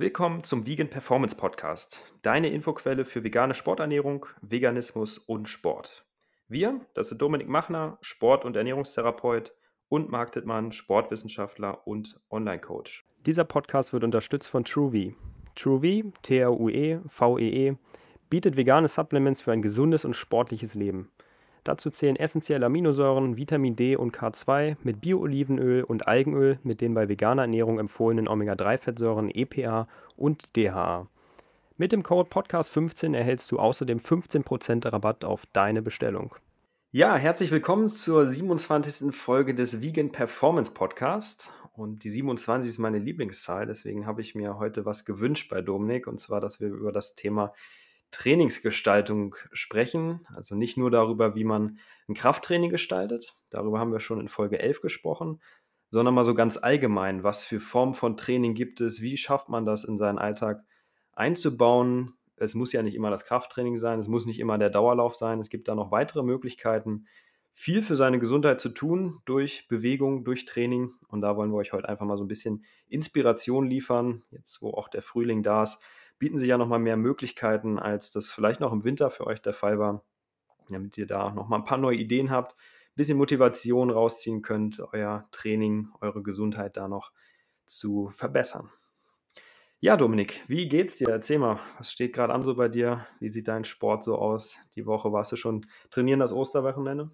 Willkommen zum Vegan Performance Podcast, deine Infoquelle für vegane Sporternährung, Veganismus und Sport. Wir, das sind Dominik Machner, Sport- und Ernährungstherapeut und Marc Dittmann, Sportwissenschaftler und Online-Coach. Dieser Podcast wird unterstützt von TrueV. TrueV, T-R-U-E-V-E-E, e, bietet vegane Supplements für ein gesundes und sportliches Leben. Dazu zählen essentielle Aminosäuren, Vitamin D und K2 mit Bio-Olivenöl und Algenöl mit den bei veganer Ernährung empfohlenen Omega-3-Fettsäuren EPA und DHA. Mit dem Code Podcast15 erhältst du außerdem 15% Rabatt auf deine Bestellung. Ja, herzlich willkommen zur 27. Folge des Vegan Performance Podcast. Und die 27 ist meine Lieblingszahl, deswegen habe ich mir heute was gewünscht bei Dominik, und zwar, dass wir über das Thema Trainingsgestaltung sprechen. Also nicht nur darüber, wie man ein Krafttraining gestaltet, darüber haben wir schon in Folge 11 gesprochen, sondern mal so ganz allgemein, was für Formen von Training gibt es, wie schafft man das in seinen Alltag einzubauen. Es muss ja nicht immer das Krafttraining sein, es muss nicht immer der Dauerlauf sein, es gibt da noch weitere Möglichkeiten, viel für seine Gesundheit zu tun durch Bewegung, durch Training. Und da wollen wir euch heute einfach mal so ein bisschen Inspiration liefern, jetzt wo auch der Frühling da ist bieten sich ja nochmal mehr Möglichkeiten, als das vielleicht noch im Winter für euch der Fall war, damit ihr da nochmal ein paar neue Ideen habt, ein bisschen Motivation rausziehen könnt, euer Training, eure Gesundheit da noch zu verbessern. Ja, Dominik, wie geht's dir? Erzähl mal, was steht gerade an so bei dir? Wie sieht dein Sport so aus? Die Woche warst du schon trainieren das Osterwochenende?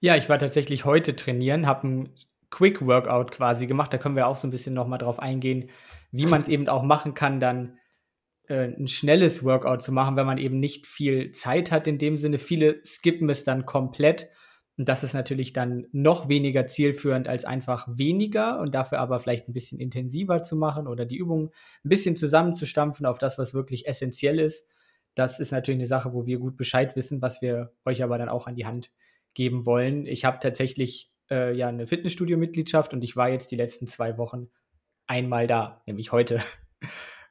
Ja, ich war tatsächlich heute trainieren, habe ein Quick Workout quasi gemacht. Da können wir auch so ein bisschen nochmal drauf eingehen, wie man es eben auch machen kann, dann äh, ein schnelles Workout zu machen, wenn man eben nicht viel Zeit hat in dem Sinne. Viele skippen es dann komplett. Und das ist natürlich dann noch weniger zielführend als einfach weniger und dafür aber vielleicht ein bisschen intensiver zu machen oder die Übungen ein bisschen zusammenzustampfen auf das, was wirklich essentiell ist. Das ist natürlich eine Sache, wo wir gut Bescheid wissen, was wir euch aber dann auch an die Hand geben wollen. Ich habe tatsächlich äh, ja eine Fitnessstudio-Mitgliedschaft und ich war jetzt die letzten zwei Wochen einmal da, nämlich heute.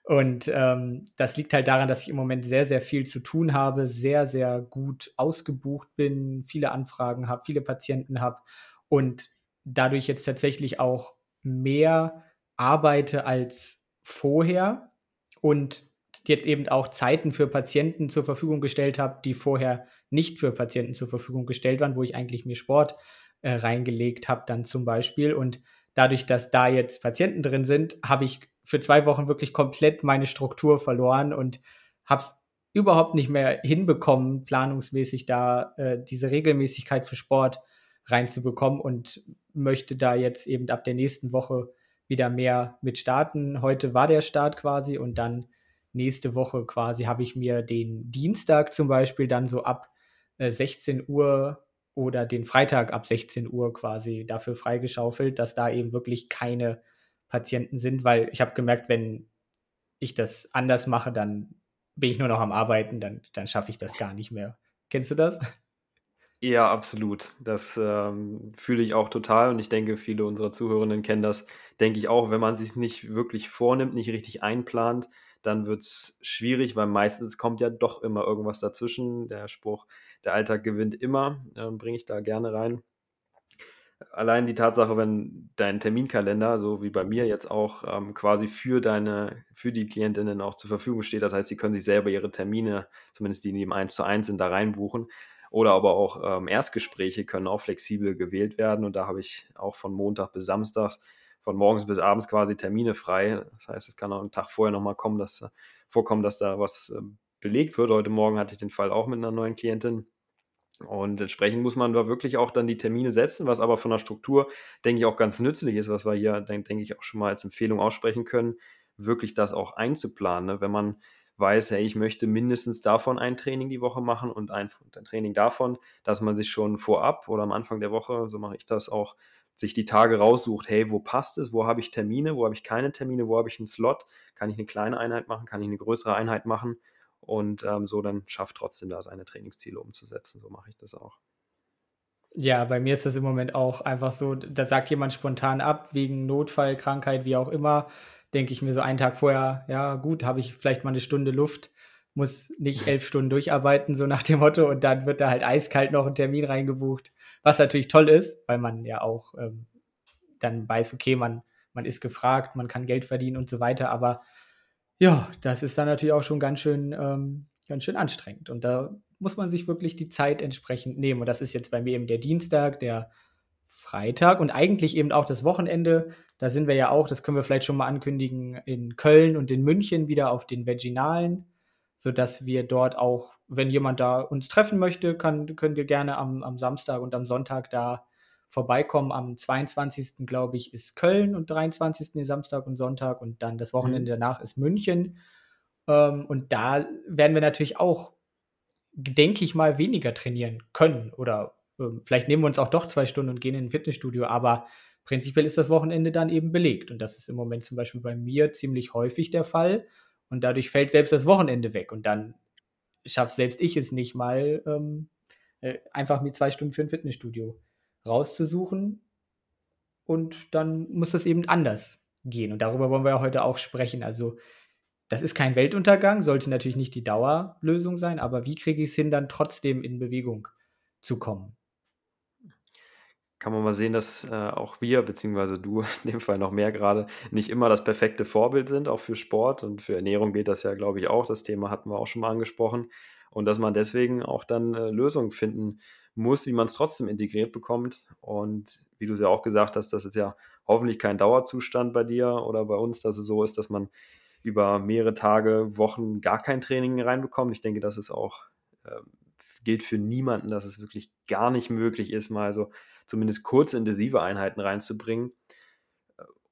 Und ähm, das liegt halt daran, dass ich im Moment sehr, sehr viel zu tun habe, sehr, sehr gut ausgebucht bin, viele Anfragen habe, viele Patienten habe und dadurch jetzt tatsächlich auch mehr arbeite als vorher und jetzt eben auch Zeiten für Patienten zur Verfügung gestellt habe, die vorher nicht für Patienten zur Verfügung gestellt waren, wo ich eigentlich mir Sport äh, reingelegt habe, dann zum Beispiel. Und dadurch, dass da jetzt Patienten drin sind, habe ich für zwei Wochen wirklich komplett meine Struktur verloren und habe es überhaupt nicht mehr hinbekommen, planungsmäßig da äh, diese Regelmäßigkeit für Sport reinzubekommen und möchte da jetzt eben ab der nächsten Woche wieder mehr mit starten. Heute war der Start quasi und dann nächste Woche quasi habe ich mir den Dienstag zum Beispiel dann so ab äh, 16 Uhr oder den Freitag ab 16 Uhr quasi dafür freigeschaufelt, dass da eben wirklich keine Patienten sind, weil ich habe gemerkt, wenn ich das anders mache, dann bin ich nur noch am Arbeiten, dann, dann schaffe ich das gar nicht mehr. Kennst du das? Ja, absolut. Das ähm, fühle ich auch total und ich denke, viele unserer Zuhörenden kennen das, denke ich auch, wenn man sich nicht wirklich vornimmt, nicht richtig einplant, dann wird es schwierig, weil meistens kommt ja doch immer irgendwas dazwischen. Der Spruch, der Alltag gewinnt immer, äh, bringe ich da gerne rein allein die Tatsache, wenn dein Terminkalender, so wie bei mir jetzt auch, ähm, quasi für deine, für die Klientinnen auch zur Verfügung steht. Das heißt, sie können sich selber ihre Termine, zumindest die, die im 1 zu 1 sind, da reinbuchen. Oder aber auch ähm, Erstgespräche können auch flexibel gewählt werden. Und da habe ich auch von Montag bis Samstag, von morgens bis abends quasi Termine frei. Das heißt, es kann auch einen Tag vorher nochmal kommen, dass, vorkommen, dass da was äh, belegt wird. Heute Morgen hatte ich den Fall auch mit einer neuen Klientin und entsprechend muss man da wirklich auch dann die Termine setzen, was aber von der Struktur, denke ich, auch ganz nützlich ist, was wir hier, denke denk ich, auch schon mal als Empfehlung aussprechen können, wirklich das auch einzuplanen. Ne? Wenn man weiß, hey, ich möchte mindestens davon ein Training die Woche machen und ein, ein Training davon, dass man sich schon vorab oder am Anfang der Woche, so mache ich das auch, sich die Tage raussucht, hey, wo passt es, wo habe ich Termine, wo habe ich keine Termine, wo habe ich einen Slot, kann ich eine kleine Einheit machen, kann ich eine größere Einheit machen und ähm, so dann schafft trotzdem da seine Trainingsziele umzusetzen. So mache ich das auch. Ja, bei mir ist das im Moment auch einfach so, da sagt jemand spontan ab, wegen Notfall, Krankheit, wie auch immer, denke ich mir so einen Tag vorher, ja gut, habe ich vielleicht mal eine Stunde Luft, muss nicht elf Stunden durcharbeiten, so nach dem Motto, und dann wird da halt eiskalt noch ein Termin reingebucht, was natürlich toll ist, weil man ja auch ähm, dann weiß, okay, man, man ist gefragt, man kann Geld verdienen und so weiter, aber Ja, das ist dann natürlich auch schon ganz schön, ähm, ganz schön anstrengend. Und da muss man sich wirklich die Zeit entsprechend nehmen. Und das ist jetzt bei mir eben der Dienstag, der Freitag und eigentlich eben auch das Wochenende. Da sind wir ja auch, das können wir vielleicht schon mal ankündigen, in Köln und in München wieder auf den Vaginalen, sodass wir dort auch, wenn jemand da uns treffen möchte, kann, könnt ihr gerne am, am Samstag und am Sonntag da vorbeikommen. Am 22. glaube ich ist Köln und 23. Samstag und Sonntag und dann das Wochenende mhm. danach ist München. Ähm, und da werden wir natürlich auch, denke ich mal, weniger trainieren können oder ähm, vielleicht nehmen wir uns auch doch zwei Stunden und gehen in ein Fitnessstudio, aber prinzipiell ist das Wochenende dann eben belegt. Und das ist im Moment zum Beispiel bei mir ziemlich häufig der Fall. Und dadurch fällt selbst das Wochenende weg. Und dann schafft selbst ich es nicht mal, ähm, äh, einfach mir zwei Stunden für ein Fitnessstudio rauszusuchen. Und dann muss das eben anders gehen. Und darüber wollen wir heute auch sprechen. Also, das ist kein Weltuntergang, sollte natürlich nicht die Dauerlösung sein, aber wie kriege ich es hin, dann trotzdem in Bewegung zu kommen? kann man mal sehen, dass äh, auch wir, beziehungsweise du in dem Fall noch mehr gerade, nicht immer das perfekte Vorbild sind, auch für Sport und für Ernährung geht das ja, glaube ich, auch. Das Thema hatten wir auch schon mal angesprochen. Und dass man deswegen auch dann äh, Lösungen finden muss, wie man es trotzdem integriert bekommt. Und wie du es ja auch gesagt hast, das ist ja hoffentlich kein Dauerzustand bei dir oder bei uns, dass es so ist, dass man über mehrere Tage, Wochen gar kein Training reinbekommt. Ich denke, das ist auch, äh, gilt für niemanden, dass es wirklich gar nicht möglich ist, mal so zumindest kurze intensive Einheiten reinzubringen.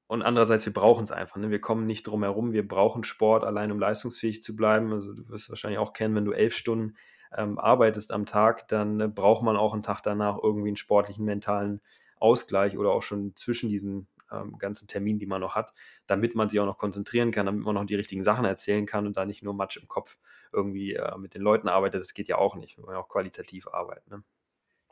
Und andererseits, wir brauchen es einfach. Ne? Wir kommen nicht drum herum. Wir brauchen Sport allein, um leistungsfähig zu bleiben. Also du wirst es wahrscheinlich auch kennen, wenn du elf Stunden ähm, arbeitest am Tag, dann äh, braucht man auch einen Tag danach irgendwie einen sportlichen, mentalen Ausgleich oder auch schon zwischen diesen ähm, ganzen Terminen, die man noch hat, damit man sich auch noch konzentrieren kann, damit man noch die richtigen Sachen erzählen kann und da nicht nur Matsch im Kopf irgendwie äh, mit den Leuten arbeitet. Das geht ja auch nicht. Wir wollen ja auch qualitativ arbeiten. Ne?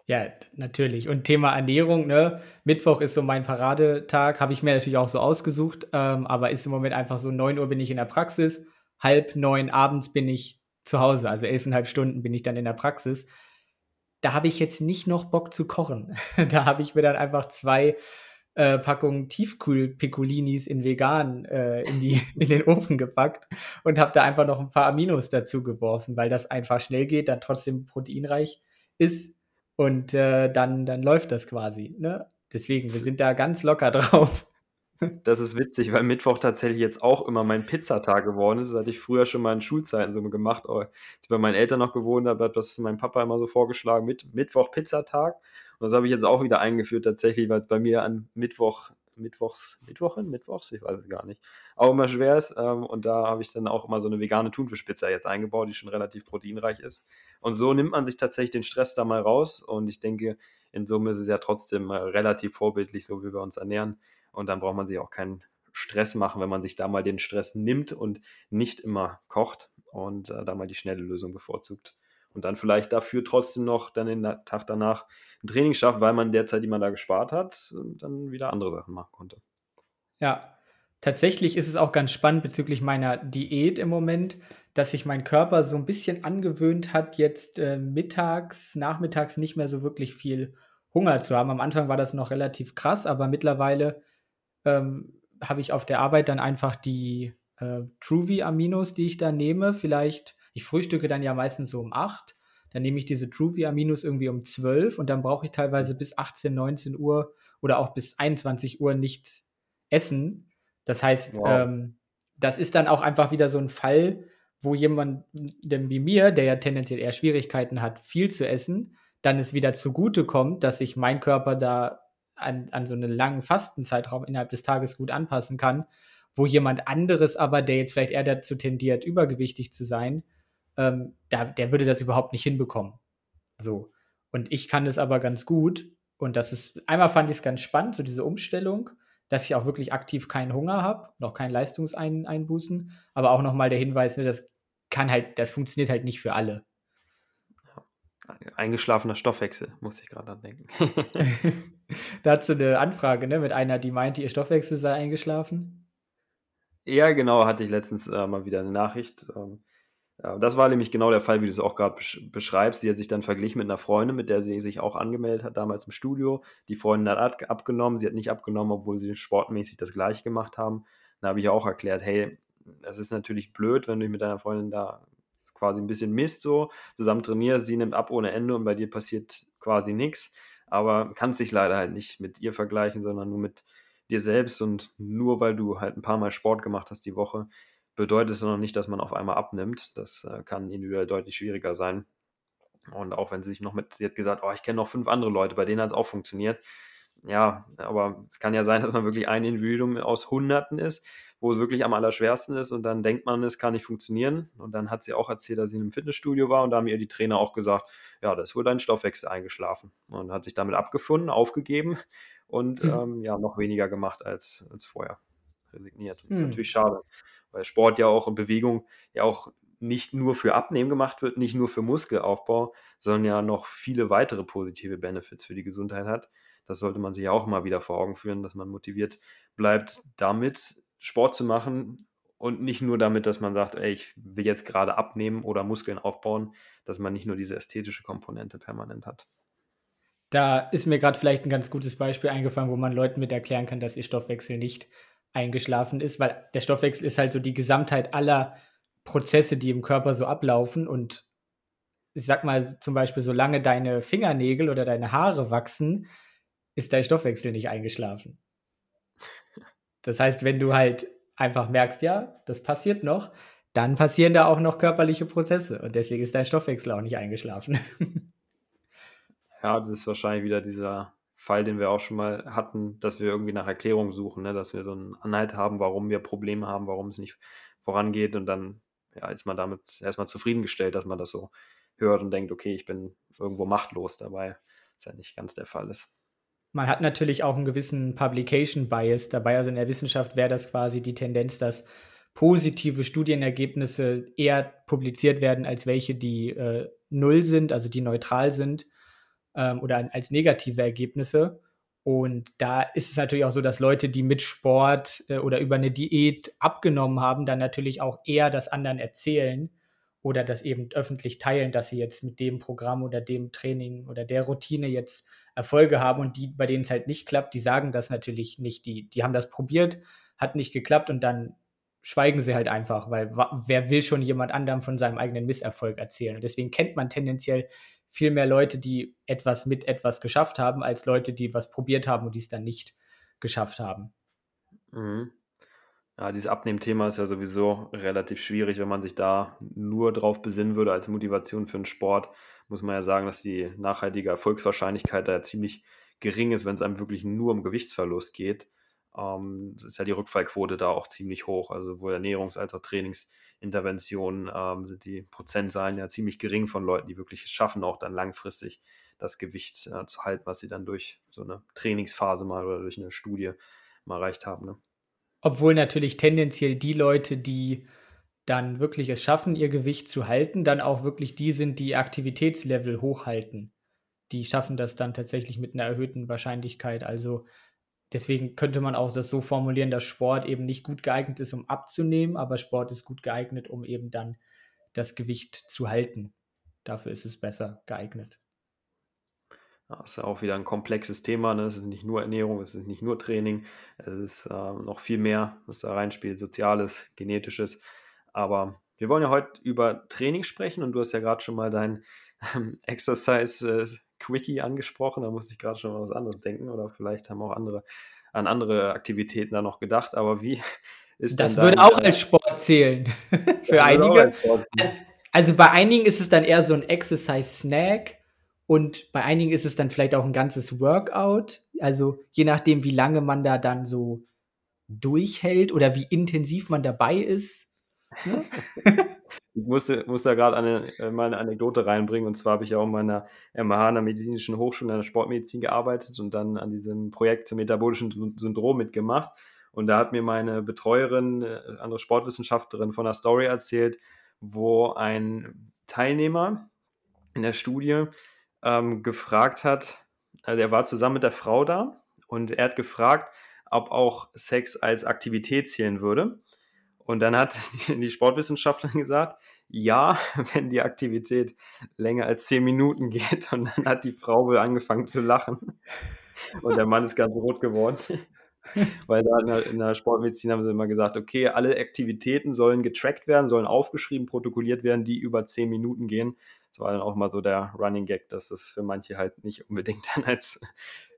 Ja, natürlich. Und Thema Ernährung, ne? Mittwoch ist so mein Paradetag, habe ich mir natürlich auch so ausgesucht, ähm, aber ist im Moment einfach so, 9 Uhr bin ich in der Praxis, halb neun abends bin ich zu Hause, also elfeinhalb Stunden bin ich dann in der Praxis. Da habe ich jetzt nicht noch Bock zu kochen. da habe ich mir dann einfach zwei äh, Packungen Tiefkühl-Piccolinis in vegan äh, in, die, in den Ofen gepackt und habe da einfach noch ein paar Aminos dazu geworfen, weil das einfach schnell geht, dann trotzdem proteinreich ist und äh, dann, dann läuft das quasi. Ne? Deswegen, wir sind da ganz locker drauf. Das ist witzig, weil Mittwoch tatsächlich jetzt auch immer mein Pizzatag geworden ist. Das hatte ich früher schon mal in Schulzeiten so gemacht. Aber als ich bei meinen Eltern noch gewohnt habe, hat das mein Papa immer so vorgeschlagen, mit Mittwoch Pizzatag. Und das habe ich jetzt auch wieder eingeführt tatsächlich, weil es bei mir an Mittwoch Mittwochs, Mittwochen, Mittwochs, ich weiß es gar nicht, auch immer schwer ist. Ähm, und da habe ich dann auch immer so eine vegane Thunfischpizza jetzt eingebaut, die schon relativ proteinreich ist. Und so nimmt man sich tatsächlich den Stress da mal raus. Und ich denke, in Summe ist es ja trotzdem äh, relativ vorbildlich, so wie wir uns ernähren. Und dann braucht man sich auch keinen Stress machen, wenn man sich da mal den Stress nimmt und nicht immer kocht und äh, da mal die schnelle Lösung bevorzugt und dann vielleicht dafür trotzdem noch dann den Tag danach ein Training schafft, weil man derzeit, die man da gespart hat, dann wieder andere Sachen machen konnte. Ja, tatsächlich ist es auch ganz spannend bezüglich meiner Diät im Moment, dass sich mein Körper so ein bisschen angewöhnt hat, jetzt äh, mittags, nachmittags nicht mehr so wirklich viel Hunger zu haben. Am Anfang war das noch relativ krass, aber mittlerweile ähm, habe ich auf der Arbeit dann einfach die äh, Truvy-Aminos, die ich da nehme, vielleicht ich frühstücke dann ja meistens so um 8. Dann nehme ich diese Truvia-Minus irgendwie um 12 und dann brauche ich teilweise bis 18, 19 Uhr oder auch bis 21 Uhr nichts essen. Das heißt, wow. ähm, das ist dann auch einfach wieder so ein Fall, wo jemand wie mir, der ja tendenziell eher Schwierigkeiten hat, viel zu essen, dann es wieder zugute kommt, dass sich mein Körper da an, an so einen langen Fastenzeitraum innerhalb des Tages gut anpassen kann, wo jemand anderes aber, der jetzt vielleicht eher dazu tendiert, übergewichtig zu sein, ähm, da, der würde das überhaupt nicht hinbekommen. So. Und ich kann das aber ganz gut. Und das ist, einmal fand ich es ganz spannend, so diese Umstellung, dass ich auch wirklich aktiv keinen Hunger habe, noch kein Leistungseinbußen, aber auch nochmal der Hinweis, ne, das kann halt, das funktioniert halt nicht für alle. Eingeschlafener Stoffwechsel, muss ich gerade dran denken. Dazu eine Anfrage, ne, mit einer, die meinte, ihr Stoffwechsel sei eingeschlafen. Ja, genau, hatte ich letztens äh, mal wieder eine Nachricht. Ähm, ja, das war nämlich genau der Fall, wie du es auch gerade beschreibst. Sie hat sich dann verglichen mit einer Freundin, mit der sie sich auch angemeldet hat, damals im Studio. Die Freundin hat abgenommen, sie hat nicht abgenommen, obwohl sie sportmäßig das gleiche gemacht haben. Da habe ich auch erklärt, hey, es ist natürlich blöd, wenn du dich mit deiner Freundin da quasi ein bisschen misst, so zusammen trainierst, sie nimmt ab ohne Ende und bei dir passiert quasi nichts. Aber kannst dich leider halt nicht mit ihr vergleichen, sondern nur mit dir selbst. Und nur weil du halt ein paar Mal Sport gemacht hast die Woche, bedeutet es noch nicht, dass man auf einmal abnimmt. Das äh, kann individuell deutlich schwieriger sein. Und auch wenn sie sich noch mit, sie hat gesagt, oh, ich kenne noch fünf andere Leute, bei denen hat es auch funktioniert. Ja, aber es kann ja sein, dass man wirklich ein Individuum aus Hunderten ist, wo es wirklich am allerschwersten ist und dann denkt man, es kann nicht funktionieren. Und dann hat sie auch erzählt, dass sie in einem Fitnessstudio war und da haben ihr die Trainer auch gesagt, ja, da ist wohl dein Stoffwechsel eingeschlafen. Und hat sich damit abgefunden, aufgegeben und hm. ähm, ja, noch weniger gemacht als, als vorher. Resigniert. Das ist hm. natürlich schade, weil Sport ja auch in Bewegung ja auch nicht nur für Abnehmen gemacht wird, nicht nur für Muskelaufbau, sondern ja noch viele weitere positive Benefits für die Gesundheit hat. Das sollte man sich auch mal wieder vor Augen führen, dass man motiviert bleibt, damit Sport zu machen und nicht nur damit, dass man sagt, ey, ich will jetzt gerade abnehmen oder Muskeln aufbauen, dass man nicht nur diese ästhetische Komponente permanent hat. Da ist mir gerade vielleicht ein ganz gutes Beispiel eingefallen, wo man Leuten mit erklären kann, dass ihr Stoffwechsel nicht eingeschlafen ist, weil der Stoffwechsel ist halt so die Gesamtheit aller Prozesse, die im Körper so ablaufen. Und ich sag mal zum Beispiel, solange deine Fingernägel oder deine Haare wachsen, ist dein Stoffwechsel nicht eingeschlafen. Das heißt, wenn du halt einfach merkst, ja, das passiert noch, dann passieren da auch noch körperliche Prozesse. Und deswegen ist dein Stoffwechsel auch nicht eingeschlafen. Ja, das ist wahrscheinlich wieder dieser Fall, den wir auch schon mal hatten, dass wir irgendwie nach Erklärung suchen, ne? dass wir so einen Anhalt haben, warum wir Probleme haben, warum es nicht vorangeht. Und dann ja, ist man damit erstmal zufriedengestellt, dass man das so hört und denkt, okay, ich bin irgendwo machtlos dabei, was ja nicht ganz der Fall ist. Man hat natürlich auch einen gewissen Publication Bias dabei. Also in der Wissenschaft wäre das quasi die Tendenz, dass positive Studienergebnisse eher publiziert werden als welche, die äh, null sind, also die neutral sind ähm, oder als negative Ergebnisse. Und da ist es natürlich auch so, dass Leute, die mit Sport äh, oder über eine Diät abgenommen haben, dann natürlich auch eher das anderen erzählen oder das eben öffentlich teilen, dass sie jetzt mit dem Programm oder dem Training oder der Routine jetzt Erfolge haben und die, bei denen es halt nicht klappt, die sagen das natürlich nicht. Die, die haben das probiert, hat nicht geklappt und dann schweigen sie halt einfach, weil wer will schon jemand anderem von seinem eigenen Misserfolg erzählen? Und deswegen kennt man tendenziell viel mehr Leute, die etwas mit etwas geschafft haben, als Leute, die was probiert haben und die es dann nicht geschafft haben. Mhm. Ja, dieses Abnehmthema ist ja sowieso relativ schwierig, wenn man sich da nur drauf besinnen würde als Motivation für einen Sport, muss man ja sagen, dass die nachhaltige Erfolgswahrscheinlichkeit da ja ziemlich gering ist, wenn es einem wirklich nur um Gewichtsverlust geht. Ähm, ist ja die Rückfallquote da auch ziemlich hoch. Also sowohl Ernährungs- als auch Trainings- Interventionen ähm, sind die Prozentzahlen ja ziemlich gering von Leuten, die wirklich es schaffen, auch dann langfristig das Gewicht äh, zu halten, was sie dann durch so eine Trainingsphase mal oder durch eine Studie mal erreicht haben. Ne? Obwohl natürlich tendenziell die Leute, die dann wirklich es schaffen, ihr Gewicht zu halten, dann auch wirklich die sind, die Aktivitätslevel hochhalten. Die schaffen das dann tatsächlich mit einer erhöhten Wahrscheinlichkeit. Also Deswegen könnte man auch das so formulieren, dass Sport eben nicht gut geeignet ist, um abzunehmen, aber Sport ist gut geeignet, um eben dann das Gewicht zu halten. Dafür ist es besser geeignet. Das ist ja auch wieder ein komplexes Thema. Ne? Es ist nicht nur Ernährung, es ist nicht nur Training, es ist äh, noch viel mehr, was da reinspielt, soziales, genetisches. Aber wir wollen ja heute über Training sprechen und du hast ja gerade schon mal dein ähm, Exercise äh, Quickie angesprochen, da musste ich gerade schon mal was anderes denken oder vielleicht haben auch andere an andere Aktivitäten da noch gedacht, aber wie ist das? Das würde auch als Sport zählen für einige. Also bei einigen ist es dann eher so ein Exercise-Snack und bei einigen ist es dann vielleicht auch ein ganzes Workout. Also je nachdem, wie lange man da dann so durchhält oder wie intensiv man dabei ist. Ne? Ich musste, musste da gerade eine, äh, mal Anekdote reinbringen. Und zwar habe ich ja auch in meiner MH, einer medizinischen Hochschule, in der Sportmedizin gearbeitet und dann an diesem Projekt zum metabolischen Syndrom mitgemacht. Und da hat mir meine Betreuerin, äh, andere Sportwissenschaftlerin, von einer Story erzählt, wo ein Teilnehmer in der Studie ähm, gefragt hat, also er war zusammen mit der Frau da und er hat gefragt, ob auch Sex als Aktivität zählen würde. Und dann hat die, Sportwissenschaftlerin gesagt, ja, wenn die Aktivität länger als zehn Minuten geht. Und dann hat die Frau wohl angefangen zu lachen. Und der Mann ist ganz rot geworden. Weil da in der, in der, Sportmedizin haben sie immer gesagt, okay, alle Aktivitäten sollen getrackt werden, sollen aufgeschrieben, protokolliert werden, die über zehn Minuten gehen. Das war dann auch mal so der Running Gag, dass das für manche halt nicht unbedingt dann als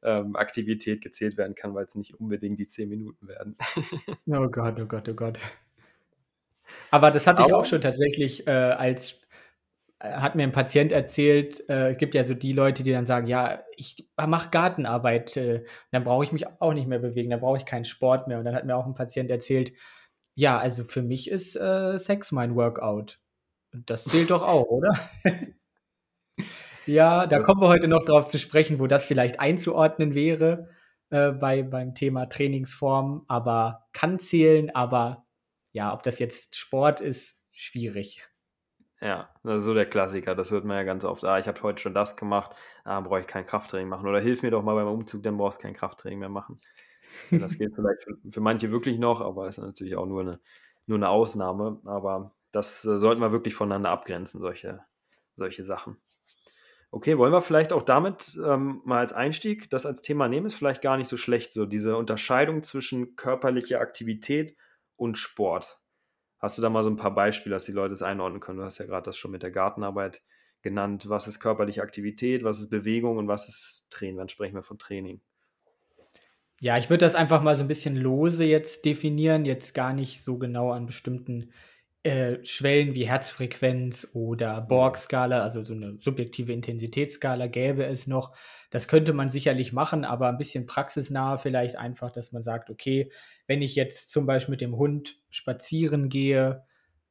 ähm, Aktivität gezählt werden kann, weil es nicht unbedingt die zehn Minuten werden. oh Gott, oh Gott, oh Gott. Aber das hatte ich auch schon tatsächlich äh, als hat mir ein Patient erzählt, äh, es gibt ja so die Leute, die dann sagen, ja, ich mache Gartenarbeit, äh, dann brauche ich mich auch nicht mehr bewegen, dann brauche ich keinen Sport mehr. Und dann hat mir auch ein Patient erzählt, ja, also für mich ist äh, Sex mein Workout. Und das zählt doch auch, oder? ja, da kommen wir heute noch darauf zu sprechen, wo das vielleicht einzuordnen wäre äh, bei, beim Thema Trainingsform, aber kann zählen, aber ja, ob das jetzt Sport ist, schwierig. Ja, das ist so der Klassiker. Das hört man ja ganz oft. Ah, ich habe heute schon das gemacht, ah, brauche ich kein Krafttraining machen. Oder hilf mir doch mal beim Umzug, dann brauchst du kein Krafttraining mehr machen. Das gilt vielleicht für, manche wirklich noch, aber ist natürlich auch nur eine, nur eine Ausnahme. Aber das äh, sollten wir wirklich voneinander abgrenzen, solche, solche Sachen. Okay, wollen wir vielleicht auch damit ähm, mal als Einstieg das als Thema nehmen? Ist vielleicht gar nicht so schlecht, so diese Unterscheidung zwischen körperlicher Aktivität und Sport. Hast du da mal so ein paar Beispiele, dass die Leute es einordnen können? Du hast ja gerade das schon mit der Gartenarbeit genannt. Was ist körperliche Aktivität, was ist Bewegung und was ist Training? Dann sprechen wir von Training. Ja, ich würde das einfach mal so ein bisschen lose jetzt definieren, jetzt gar nicht so genau an bestimmten äh, Schwellen wie Herzfrequenz oder Borg-Skala, also so eine subjektive Intensitätsskala gäbe es noch. Das könnte man sicherlich machen, aber ein bisschen praxisnah vielleicht einfach, dass man sagt, okay, wenn ich jetzt zum Beispiel mit dem Hund spazieren gehe,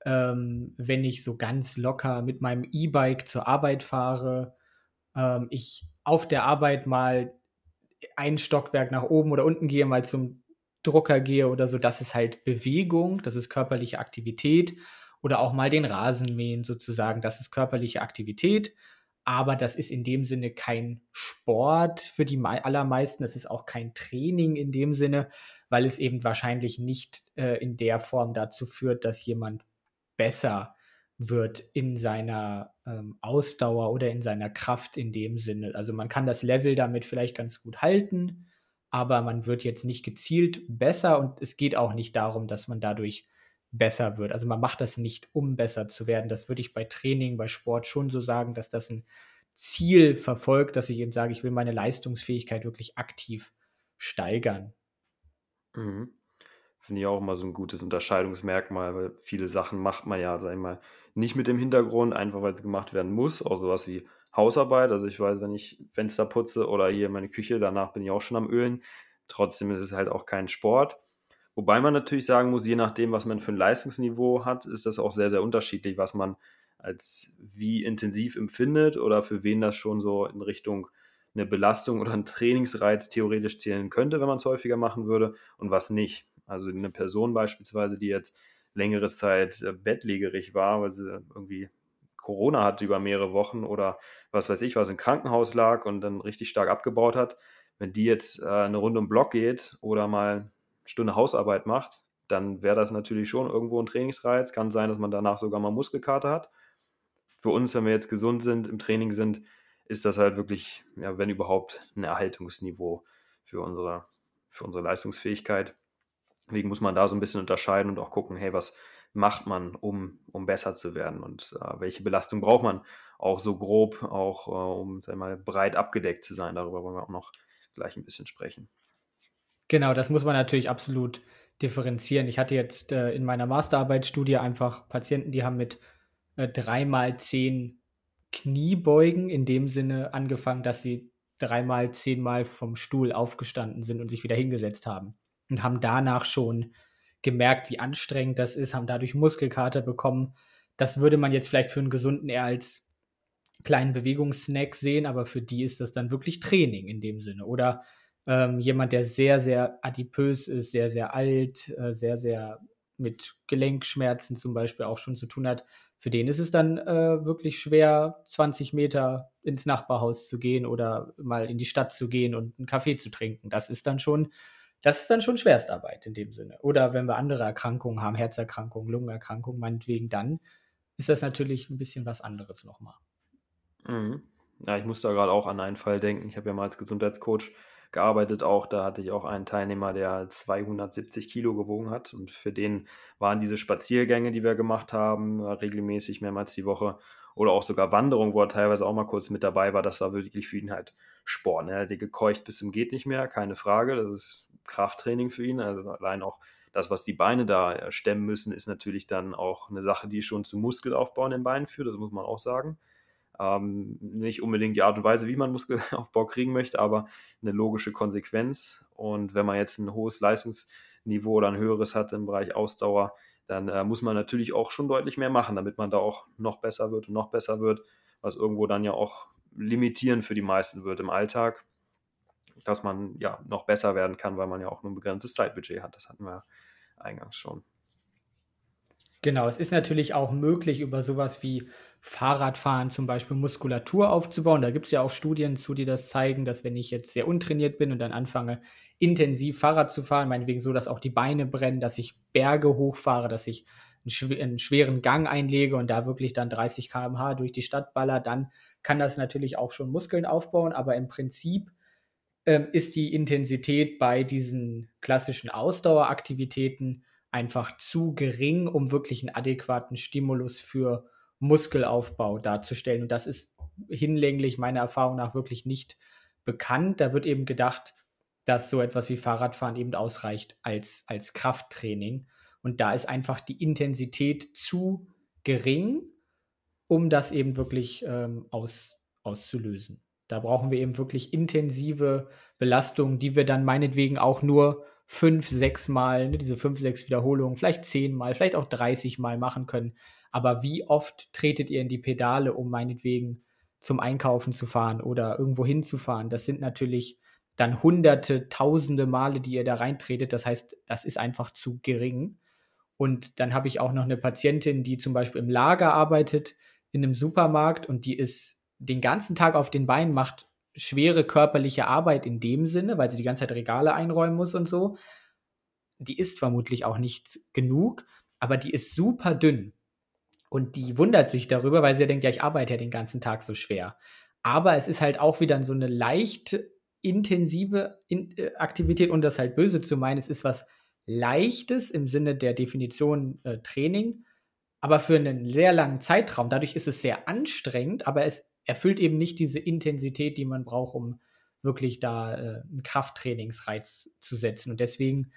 ähm, wenn ich so ganz locker mit meinem E-Bike zur Arbeit fahre, ähm, ich auf der Arbeit mal ein Stockwerk nach oben oder unten gehe, mal zum Drucker gehe oder so, das ist halt Bewegung, das ist körperliche Aktivität oder auch mal den Rasen mähen sozusagen, das ist körperliche Aktivität, aber das ist in dem Sinne kein Sport für die allermeisten, das ist auch kein Training in dem Sinne, weil es eben wahrscheinlich nicht äh, in der Form dazu führt, dass jemand besser wird in seiner ähm, Ausdauer oder in seiner Kraft in dem Sinne. Also man kann das Level damit vielleicht ganz gut halten, aber man wird jetzt nicht gezielt besser und es geht auch nicht darum, dass man dadurch besser wird. Also man macht das nicht, um besser zu werden. Das würde ich bei Training, bei Sport schon so sagen, dass das ein Ziel verfolgt, dass ich eben sage, ich will meine Leistungsfähigkeit wirklich aktiv steigern. Mhm. Finde ich auch immer so ein gutes Unterscheidungsmerkmal, weil viele Sachen macht man ja, sag ich mal, nicht mit dem Hintergrund, einfach weil es gemacht werden muss. Auch sowas wie Hausarbeit. Also ich weiß, wenn ich Fenster putze oder hier meine Küche, danach bin ich auch schon am Ölen. Trotzdem ist es halt auch kein Sport. Wobei man natürlich sagen muss, je nachdem, was man für ein Leistungsniveau hat, ist das auch sehr, sehr unterschiedlich, was man als wie intensiv empfindet oder für wen das schon so in Richtung eine Belastung oder ein Trainingsreiz theoretisch zählen könnte, wenn man es häufiger machen würde und was nicht. Also eine Person beispielsweise, die jetzt längere Zeit äh, bettlägerig war, weil sie irgendwie Corona hatte über mehrere Wochen oder was weiß ich, was im Krankenhaus lag und dann richtig stark abgebaut hat, wenn die jetzt äh, eine Runde um Block geht oder mal eine Stunde Hausarbeit macht, dann wäre das natürlich schon irgendwo ein Trainingsreiz. Kann sein, dass man danach sogar mal Muskelkater hat. Für uns, wenn wir jetzt gesund sind, im Training sind, ist das halt wirklich, ja, wenn überhaupt, ein Erhaltungsniveau für unsere, für unsere Leistungsfähigkeit. Deswegen muss man da so ein bisschen unterscheiden und auch gucken, hey, was, macht man, um, um besser zu werden und äh, welche Belastung braucht man auch so grob, auch äh, um sag mal, breit abgedeckt zu sein. Darüber wollen wir auch noch gleich ein bisschen sprechen. Genau, das muss man natürlich absolut differenzieren. Ich hatte jetzt äh, in meiner Masterarbeitsstudie einfach Patienten, die haben mit äh, dreimal zehn Kniebeugen in dem Sinne angefangen, dass sie dreimal zehnmal vom Stuhl aufgestanden sind und sich wieder hingesetzt haben und haben danach schon gemerkt, wie anstrengend das ist, haben dadurch Muskelkater bekommen. Das würde man jetzt vielleicht für einen Gesunden eher als kleinen Bewegungssnack sehen, aber für die ist das dann wirklich Training in dem Sinne. Oder ähm, jemand, der sehr, sehr adipös ist, sehr, sehr alt, äh, sehr, sehr mit Gelenkschmerzen zum Beispiel auch schon zu tun hat, für den ist es dann äh, wirklich schwer, 20 Meter ins Nachbarhaus zu gehen oder mal in die Stadt zu gehen und einen Kaffee zu trinken. Das ist dann schon das ist dann schon Schwerstarbeit in dem Sinne. Oder wenn wir andere Erkrankungen haben, Herzerkrankungen, Lungenerkrankungen, meinetwegen, dann ist das natürlich ein bisschen was anderes nochmal. Mhm. Ja, ich muss da gerade auch an einen Fall denken. Ich habe ja mal als Gesundheitscoach gearbeitet auch. Da hatte ich auch einen Teilnehmer, der 270 Kilo gewogen hat. Und für den waren diese Spaziergänge, die wir gemacht haben, regelmäßig mehrmals die Woche oder auch sogar Wanderung, wo er teilweise auch mal kurz mit dabei war, das war wirklich für ihn halt Sport. Ne? Er hat gekeucht bis zum geht nicht mehr, keine Frage. Das ist Krafttraining für ihn. Also allein auch das, was die Beine da äh, stemmen müssen, ist natürlich dann auch eine Sache, die schon zum Muskelaufbau in den Beinen führt, das muss man auch sagen. Ähm, nicht unbedingt die Art und Weise, wie man Muskelaufbau kriegen möchte, aber eine logische Konsequenz. Und wenn man jetzt ein hohes Leistungsniveau oder ein höheres hat im Bereich Ausdauer, dann äh, muss man natürlich auch schon deutlich mehr machen, damit man da auch noch besser wird und noch besser wird, was irgendwo dann ja auch limitierend für die meisten wird im Alltag, dass man ja noch besser werden kann, weil man ja auch nur ein begrenztes Zeitbudget hat. Das hatten wir eingangs schon. Genau, es ist natürlich auch möglich, über sowas wie Fahrradfahren zum Beispiel Muskulatur aufzubauen. Da gibt es ja auch Studien zu, die das zeigen, dass wenn ich jetzt sehr untrainiert bin und dann anfange, intensiv Fahrrad zu fahren, meinetwegen so, dass auch die Beine brennen, dass ich Berge hochfahre, dass ich einen, schweren Gang einlege und da wirklich dann 30 km/h durch die Stadt baller, dann kann das natürlich auch schon Muskeln aufbauen. Aber im Prinzip ähm, ist die Intensität bei diesen klassischen Ausdaueraktivitäten einfach zu gering, um wirklich einen adäquaten Stimulus für Muskelaufbau darzustellen. Und das ist hinlänglich meiner Erfahrung nach wirklich nicht bekannt. Da wird eben gedacht, dass so etwas wie Fahrradfahren eben ausreicht als, als Krafttraining. Und da ist einfach die Intensität zu gering, um das eben wirklich ähm, aus, auszulösen. Da brauchen wir eben wirklich intensive Belastungen, die wir dann meinetwegen auch nur fünf, sechs Mal, ne, diese fünf, sechs Wiederholungen, vielleicht zehn Mal, vielleicht auch 30 Mal machen können. Aber wie oft tretet ihr in die Pedale, um meinetwegen zum Einkaufen zu fahren oder irgendwo hinzufahren? Das sind natürlich dann hunderte, tausende Male, die ihr da reintretet. Das heißt, das ist einfach zu gering. Und dann habe ich auch noch eine Patientin, die zum Beispiel im Lager arbeitet, in einem Supermarkt und die ist den ganzen Tag auf den Beinen, macht schwere körperliche Arbeit in dem Sinne, weil sie die ganze Zeit Regale einräumen muss und so. Die ist vermutlich auch nicht genug, aber die ist super dünn. Und die wundert sich darüber, weil sie ja denkt, ja, ich arbeite ja den ganzen Tag so schwer. Aber es ist halt auch wieder so eine leicht intensive in äh, Aktivität, und das halt böse zu meinen, es ist was Leichtes im Sinne der Definition äh, Training, aber für einen sehr langen Zeitraum. Dadurch ist es sehr anstrengend, aber es erfüllt eben nicht diese Intensität, die man braucht, um wirklich da äh, einen Krafttrainingsreiz zu setzen. Und deswegen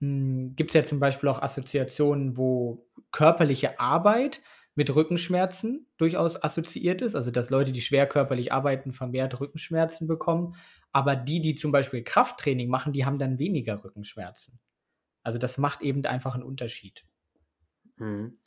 hm, gibt es ja zum Beispiel auch Assoziationen, wo körperliche Arbeit mit Rückenschmerzen durchaus assoziiert ist. Also dass Leute, die schwer körperlich arbeiten, vermehrt Rückenschmerzen bekommen. Aber die, die zum Beispiel Krafttraining machen, die haben dann weniger Rückenschmerzen. Also das macht eben einfach einen Unterschied. Mhm.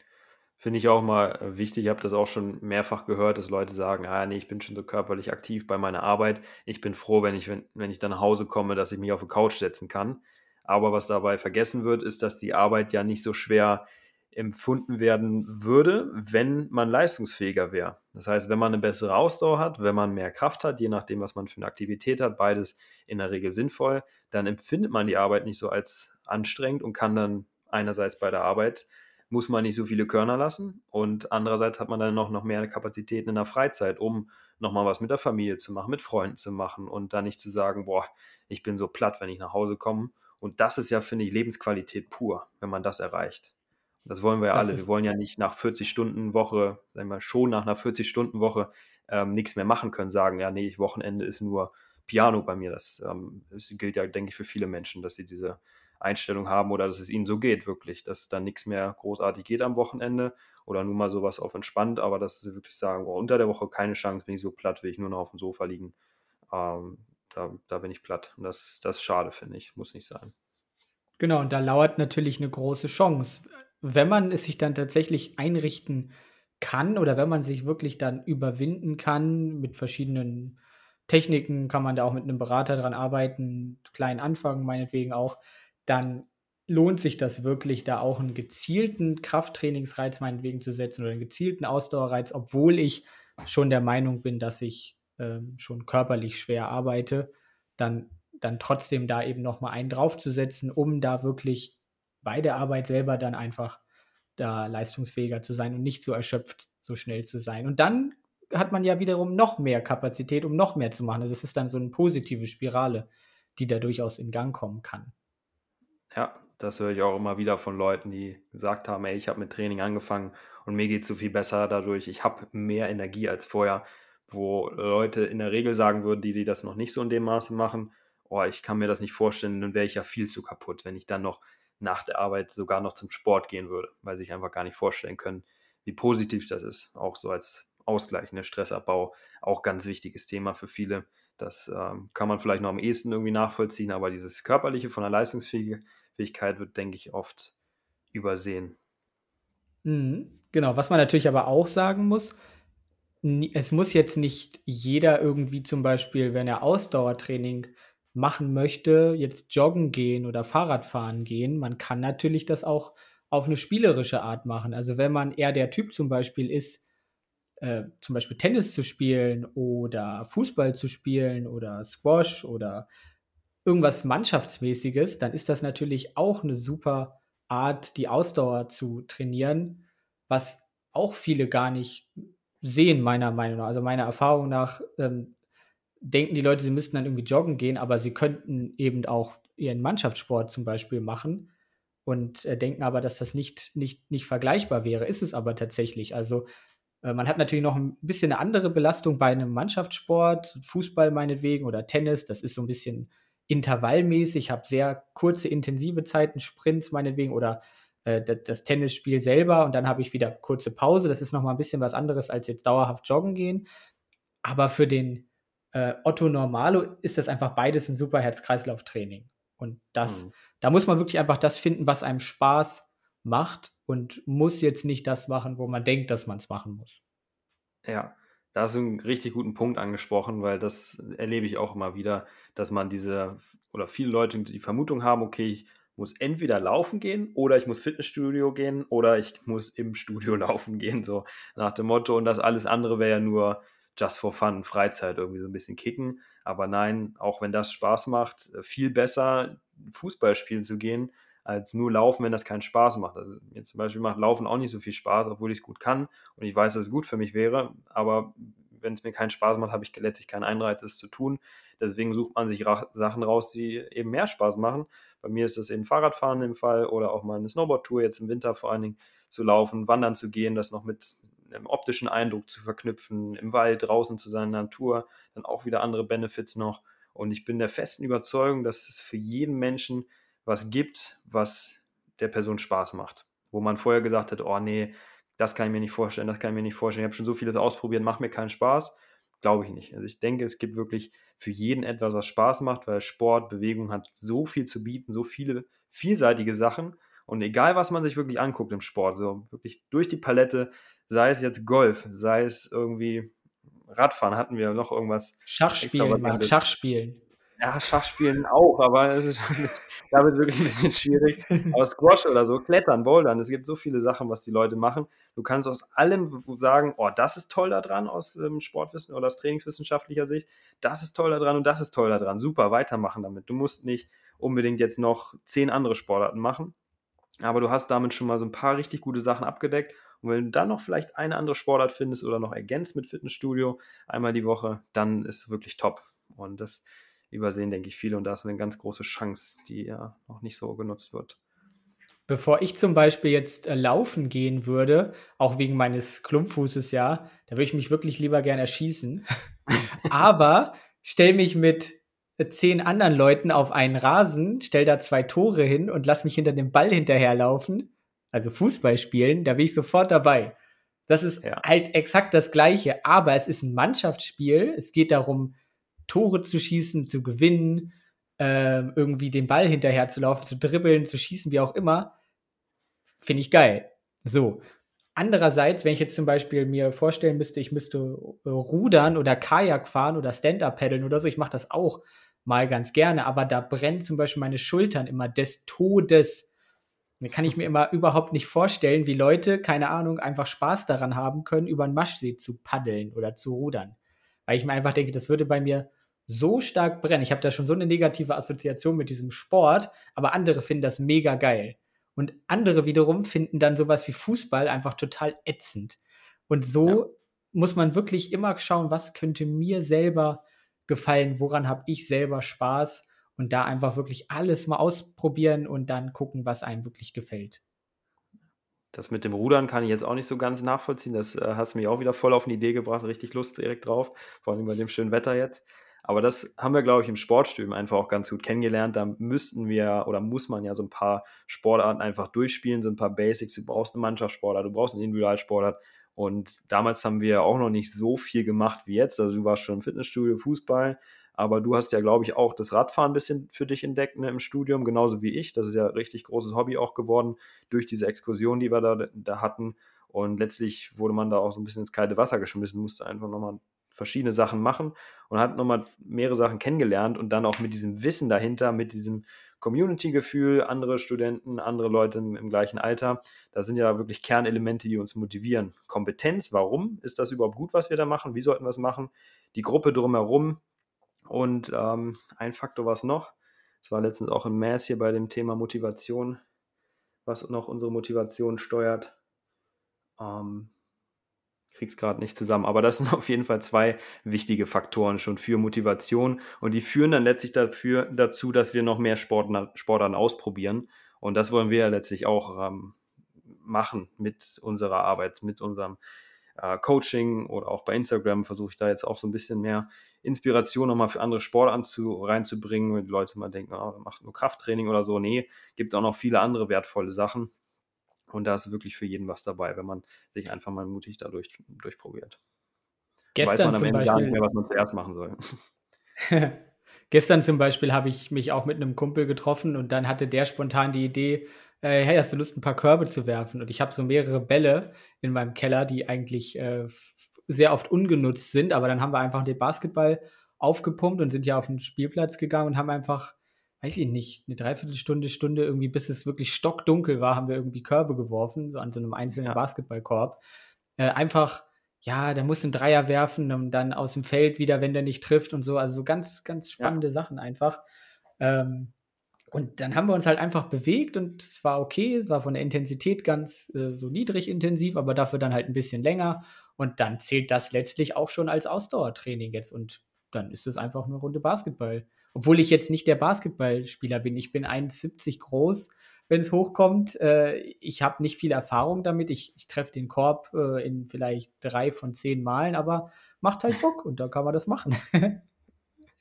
Finde ich auch mal äh, wichtig. Ich habe das auch schon mehrfach gehört, dass Leute sagen, ah, nee, ich bin schon so körperlich aktiv bei meiner Arbeit. Ich bin froh, wenn ich, wenn, wenn ich dann nach Hause komme, dass ich mich auf die Couch setzen kann. Aber was dabei vergessen wird, ist, dass die Arbeit ja nicht so schwer empfunden werden würde, wenn man leistungsfähiger wäre. Das heißt, wenn man eine bessere Ausdauer hat, wenn man mehr Kraft hat, je nachdem, was man für eine Aktivität hat, beides in der Regel sinnvoll, dann empfindet man die Arbeit nicht so als anstrengend und kann dann einerseits bei der Arbeit muss man nicht so viele Körner lassen und andererseits hat man dann noch, noch mehr Kapazitäten in der Freizeit, um nochmal was mit der Familie zu machen, mit Freunden zu machen und dann nicht zu sagen, boah, ich bin so platt, wenn ich nach Hause komme. Und das ist ja, finde ich, Lebensqualität pur, wenn man das erreicht. Das wollen wir ja das alle. Wir wollen ja nicht nach 40 Stunden Woche, sagen wir schon nach einer 40 Stunden Woche ähm, nichts mehr machen können, sagen, ja, nee, Wochenende ist nur Piano bei mir. Das, ähm, das gilt ja, denke ich, für viele Menschen, dass sie diese Einstellung haben oder dass es ihnen so geht, wirklich, dass dann nichts mehr großartig geht am Wochenende oder nur mal sowas auf entspannt, aber dass sie wirklich sagen, oh, unter der Woche keine Chance, bin ich so platt, will ich nur noch auf dem Sofa liegen. Ähm, da, da bin ich platt. Und das, das ist schade, finde ich. Muss nicht sein. Genau, und da lauert natürlich eine große Chance. Wenn man es sich dann tatsächlich einrichten kann oder wenn man sich wirklich dann überwinden kann mit verschiedenen Techniken, kann man da auch mit einem Berater dran arbeiten, klein anfangen, meinetwegen auch, dann lohnt sich das wirklich, da auch einen gezielten Krafttrainingsreiz meinetwegen zu setzen oder einen gezielten Ausdauerreiz, obwohl ich schon der Meinung bin, dass ich ähm, schon körperlich schwer arbeite, dann, dann trotzdem da eben nochmal einen draufzusetzen, um da wirklich bei der Arbeit selber dann einfach da leistungsfähiger zu sein und nicht so erschöpft so schnell zu sein. Und dann hat man ja wiederum noch mehr Kapazität, um noch mehr zu machen. Also es ist dann so eine positive Spirale, die da durchaus in Gang kommen kann. Ja, das höre ich auch immer wieder von Leuten, die gesagt haben, ey, ich habe mit Training angefangen und mir geht es so viel besser dadurch. Ich habe mehr Energie als vorher, wo Leute in der Regel sagen würden, die, die das noch nicht so in dem Maße machen, oh, ich kann mir das nicht vorstellen, dann wäre ich ja viel zu kaputt, wenn ich dann noch nach der Arbeit sogar noch zum Sport gehen würde, weil sie sich einfach gar nicht vorstellen können, wie positiv das ist. Auch so als ausgleichender Stressabbau, auch ganz wichtiges Thema für viele. Das ähm, kann man vielleicht noch am ehesten irgendwie nachvollziehen, aber dieses körperliche von der Leistungsfähigkeit wird, denke ich, oft übersehen. Mhm, genau, was man natürlich aber auch sagen muss, es muss jetzt nicht jeder irgendwie zum Beispiel, wenn er Ausdauertraining machen möchte, jetzt joggen gehen oder Fahrradfahren gehen. Man kann natürlich das auch auf eine spielerische Art machen. Also wenn man eher der Typ zum Beispiel ist, äh, zum Beispiel Tennis zu spielen oder Fußball zu spielen oder Squash oder irgendwas Mannschaftsmäßiges, dann ist das natürlich auch eine super Art, die Ausdauer zu trainieren, was auch viele gar nicht sehen, meiner Meinung nach. Also meiner Erfahrung nach ähm, denken die Leute, sie müssten dann irgendwie joggen gehen, aber sie könnten eben auch ihren Mannschaftssport zum Beispiel machen und äh, denken aber, dass das nicht, nicht, nicht vergleichbar wäre. Ist es aber tatsächlich. Also äh, man hat natürlich noch ein bisschen eine andere Belastung bei einem Mannschaftssport, Fußball meinetwegen oder Tennis. Das ist so ein bisschen intervallmäßig, habe sehr kurze, intensive Zeiten, Sprints meinetwegen oder äh, das Tennisspiel selber und dann habe ich wieder kurze Pause. Das ist noch mal ein bisschen was anderes als jetzt dauerhaft joggen gehen. Aber für den äh, Otto Normalo ist das einfach beides ein super Herz-Kreislauf-Training. Und das, mhm. da muss man wirklich einfach das finden, was einem Spaß macht und muss jetzt nicht das machen, wo man denkt, dass man es machen muss. Ja, da hast du einen richtig guten Punkt angesprochen, weil das erlebe ich auch immer wieder, dass man diese oder viele Leute die Vermutung haben, okay, ich muss entweder laufen gehen oder ich muss Fitnessstudio gehen oder ich muss im Studio laufen gehen, so nach dem Motto. Und das alles andere wäre ja nur just for fun, Freizeit, irgendwie so ein bisschen kicken. Aber nein, auch wenn das Spaß macht, viel besser Fußball spielen zu gehen, als nur laufen, wenn das keinen Spaß macht. Also mir zum Beispiel macht Laufen auch nicht so viel Spaß, obwohl ich es gut kann und ich weiß, dass es gut für mich wäre, aber wenn es mir keinen Spaß macht, habe ich letztlich keinen Einreiz, es zu tun. Deswegen sucht man sich ra Sachen raus, die eben mehr Spaß machen. Bei mir ist das eben Fahrradfahren im Fall oder auch mal eine Snowboard-Tour jetzt im Winter vor allen Dingen zu laufen, wandern zu gehen, das noch mit einem optischen Eindruck zu verknüpfen, im Wald draußen zu sein, Natur, dann auch wieder andere Benefits noch. Und ich bin der festen Überzeugung, dass es für jeden Menschen was gibt, was der Person Spaß macht. Wo man vorher gesagt hat, oh nee, das kann ich mir nicht vorstellen, das kann ich mir nicht vorstellen, ich habe schon so vieles ausprobiert, macht mir keinen Spaß. Glaube ich nicht. Also ich denke, es gibt wirklich für jeden etwas, was Spaß macht, weil Sport, Bewegung hat so viel zu bieten, so viele vielseitige Sachen. Und egal, was man sich wirklich anguckt im Sport, so wirklich durch die Palette, sei es jetzt Golf, sei es irgendwie Radfahren, hatten wir noch irgendwas. Schachspielen, Marc, Schachspielen. Ja, Schachspielen auch, aber es ist da wird wirklich ein bisschen schwierig. Aber Squash oder so, Klettern, Bouldern, es gibt so viele Sachen, was die Leute machen. Du kannst aus allem sagen, oh, das ist toll daran aus ähm, Sportwissen oder aus trainingswissenschaftlicher Sicht, das ist toll daran und das ist toll daran. Super, weitermachen damit. Du musst nicht unbedingt jetzt noch zehn andere Sportarten machen, aber du hast damit schon mal so ein paar richtig gute Sachen abgedeckt. Und wenn du dann noch vielleicht eine andere Sportart findest oder noch ergänzt mit Fitnessstudio einmal die Woche, dann ist es wirklich top. Und das übersehen, denke ich, viele. Und da ist eine ganz große Chance, die ja noch nicht so genutzt wird. Bevor ich zum Beispiel jetzt äh, laufen gehen würde, auch wegen meines Klumpfußes ja, da würde ich mich wirklich lieber gern erschießen. Aber stell mich mit äh, zehn anderen Leuten auf einen Rasen, stell da zwei Tore hin und lass mich hinter dem Ball hinterherlaufen, also Fußball spielen, da bin ich sofort dabei. Das ist ja. halt exakt das Gleiche, aber es ist ein Mannschaftsspiel. Es geht darum, Tore zu schießen, zu gewinnen, äh, irgendwie den Ball hinterher zu laufen, zu dribbeln, zu schießen, wie auch immer, finde ich geil. So. Andererseits, wenn ich jetzt zum Beispiel mir vorstellen müsste, ich müsste äh, rudern oder Kajak fahren oder Stand-up paddeln oder so, ich mache das auch mal ganz gerne, aber da brennen zum Beispiel meine Schultern immer des Todes. Da kann ich mir immer überhaupt nicht vorstellen, wie Leute, keine Ahnung, einfach Spaß daran haben können, über einen Maschsee zu paddeln oder zu rudern. Weil ich mir einfach denke, das würde bei mir so stark brennen. Ich habe da schon so eine negative Assoziation mit diesem Sport, aber andere finden das mega geil. Und andere wiederum finden dann sowas wie Fußball einfach total ätzend. Und so ja. muss man wirklich immer schauen, was könnte mir selber gefallen, woran habe ich selber Spaß und da einfach wirklich alles mal ausprobieren und dann gucken, was einem wirklich gefällt. Das mit dem Rudern kann ich jetzt auch nicht so ganz nachvollziehen. Das äh, hast mich auch wieder voll auf eine Idee gebracht. Richtig Lust direkt drauf. Vor allem bei dem schönen Wetter jetzt. Aber das haben wir, glaube ich, im Sportstudium einfach auch ganz gut kennengelernt. Da müssten wir oder muss man ja so ein paar Sportarten einfach durchspielen, so ein paar Basics. Du brauchst eine Mannschaftssportart, du brauchst einen Individualsportart. Und damals haben wir auch noch nicht so viel gemacht wie jetzt. Also du warst schon im Fitnessstudio, Fußball, aber du hast ja, glaube ich, auch das Radfahren ein bisschen für dich entdeckt ne, im Studium, genauso wie ich. Das ist ja ein richtig großes Hobby auch geworden durch diese Exkursion, die wir da, da hatten. Und letztlich wurde man da auch so ein bisschen ins kalte Wasser geschmissen, musste einfach nochmal verschiedene Sachen machen und hat nochmal mehrere Sachen kennengelernt und dann auch mit diesem Wissen dahinter, mit diesem Community-Gefühl, andere Studenten, andere Leute im, gleichen Alter. Das sind ja wirklich Kernelemente, die uns motivieren. Kompetenz, warum ist das überhaupt gut, was wir da machen? Wie sollten wir es machen? Die Gruppe drumherum, und ähm, ein Faktor war es noch. Es war letztens auch im Mass hier bei dem Thema Motivation, was noch unsere Motivation steuert. Ähm, krieg's gerade nicht zusammen, aber das sind auf jeden Fall zwei wichtige Faktoren schon für Motivation und die führen dann letztlich dafür, dazu, dass wir noch mehr Sportarten, Sportarten ausprobieren und das wollen wir ja letztlich auch ähm, machen mit unserer Arbeit, mit unserem äh, Coaching oder auch bei Instagram versuche ich da jetzt auch so ein bisschen mehr Inspiration nochmal für andere Sportarten zu, reinzubringen, wenn die Leute mal denken, oh, macht nur Krafttraining oder so. Nee, gibt auch noch viele andere wertvolle Sachen. Und da ist wirklich für jeden was dabei, wenn man sich einfach mal mutig dadurch durchprobiert. Gestern weiß man am Ende Beispiel, gar nicht mehr, was man zuerst machen soll. Gestern zum Beispiel habe ich mich auch mit einem Kumpel getroffen und dann hatte der spontan die Idee, äh, hey, hast du Lust, ein paar Körbe zu werfen? Und ich habe so mehrere Bälle in meinem Keller, die eigentlich äh, sehr oft ungenutzt sind, aber dann haben wir einfach den Basketball aufgepumpt und sind ja auf den Spielplatz gegangen und haben einfach, weiß ich nicht, eine Dreiviertelstunde, Stunde irgendwie, bis es wirklich stockdunkel war, haben wir irgendwie Körbe geworfen, so an so einem einzelnen ja. Basketballkorb. Äh, einfach, ja, der muss einen Dreier werfen und dann aus dem Feld wieder, wenn der nicht trifft und so. Also so ganz, ganz spannende ja. Sachen einfach. Ähm, und dann haben wir uns halt einfach bewegt und es war okay, es war von der Intensität ganz äh, so niedrig intensiv, aber dafür dann halt ein bisschen länger. Und dann zählt das letztlich auch schon als Ausdauertraining jetzt. Und dann ist es einfach eine Runde Basketball. Obwohl ich jetzt nicht der Basketballspieler bin. Ich bin 1,70 groß, wenn es hochkommt. Äh, ich habe nicht viel Erfahrung damit. Ich, ich treffe den Korb äh, in vielleicht drei von zehn Malen, aber macht halt Bock und da kann man das machen.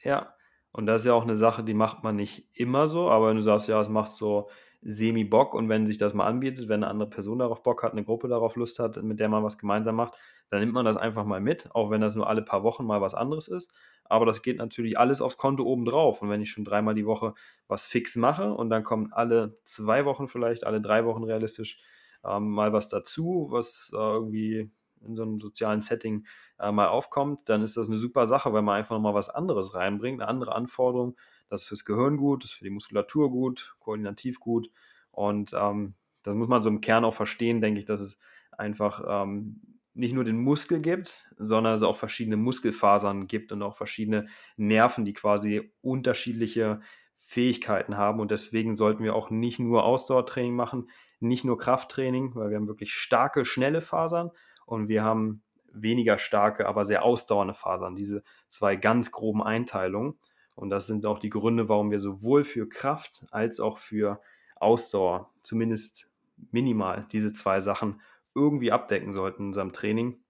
ja, und das ist ja auch eine Sache, die macht man nicht immer so, aber wenn du sagst, ja, es macht so semi-Bock und wenn sich das mal anbietet, wenn eine andere Person darauf Bock hat, eine Gruppe darauf Lust hat, mit der man was gemeinsam macht, dann nimmt man das einfach mal mit, auch wenn das nur alle paar Wochen mal was anderes ist. Aber das geht natürlich alles aufs Konto oben drauf. Und wenn ich schon dreimal die Woche was fix mache und dann kommen alle zwei Wochen vielleicht, alle drei Wochen realistisch ähm, mal was dazu, was äh, irgendwie in so einem sozialen Setting äh, mal aufkommt, dann ist das eine super Sache, weil man einfach nochmal was anderes reinbringt, eine andere Anforderung. Das ist fürs Gehirn gut, das ist für die Muskulatur gut, koordinativ gut. Und ähm, das muss man so im Kern auch verstehen, denke ich, dass es einfach ähm, nicht nur den Muskel gibt, sondern es auch verschiedene Muskelfasern gibt und auch verschiedene Nerven, die quasi unterschiedliche Fähigkeiten haben. Und deswegen sollten wir auch nicht nur Ausdauertraining machen, nicht nur Krafttraining, weil wir haben wirklich starke, schnelle Fasern und wir haben weniger starke, aber sehr ausdauernde Fasern. Diese zwei ganz groben Einteilungen. Und das sind auch die Gründe, warum wir sowohl für Kraft als auch für Ausdauer zumindest minimal diese zwei Sachen irgendwie abdecken sollten in unserem Training.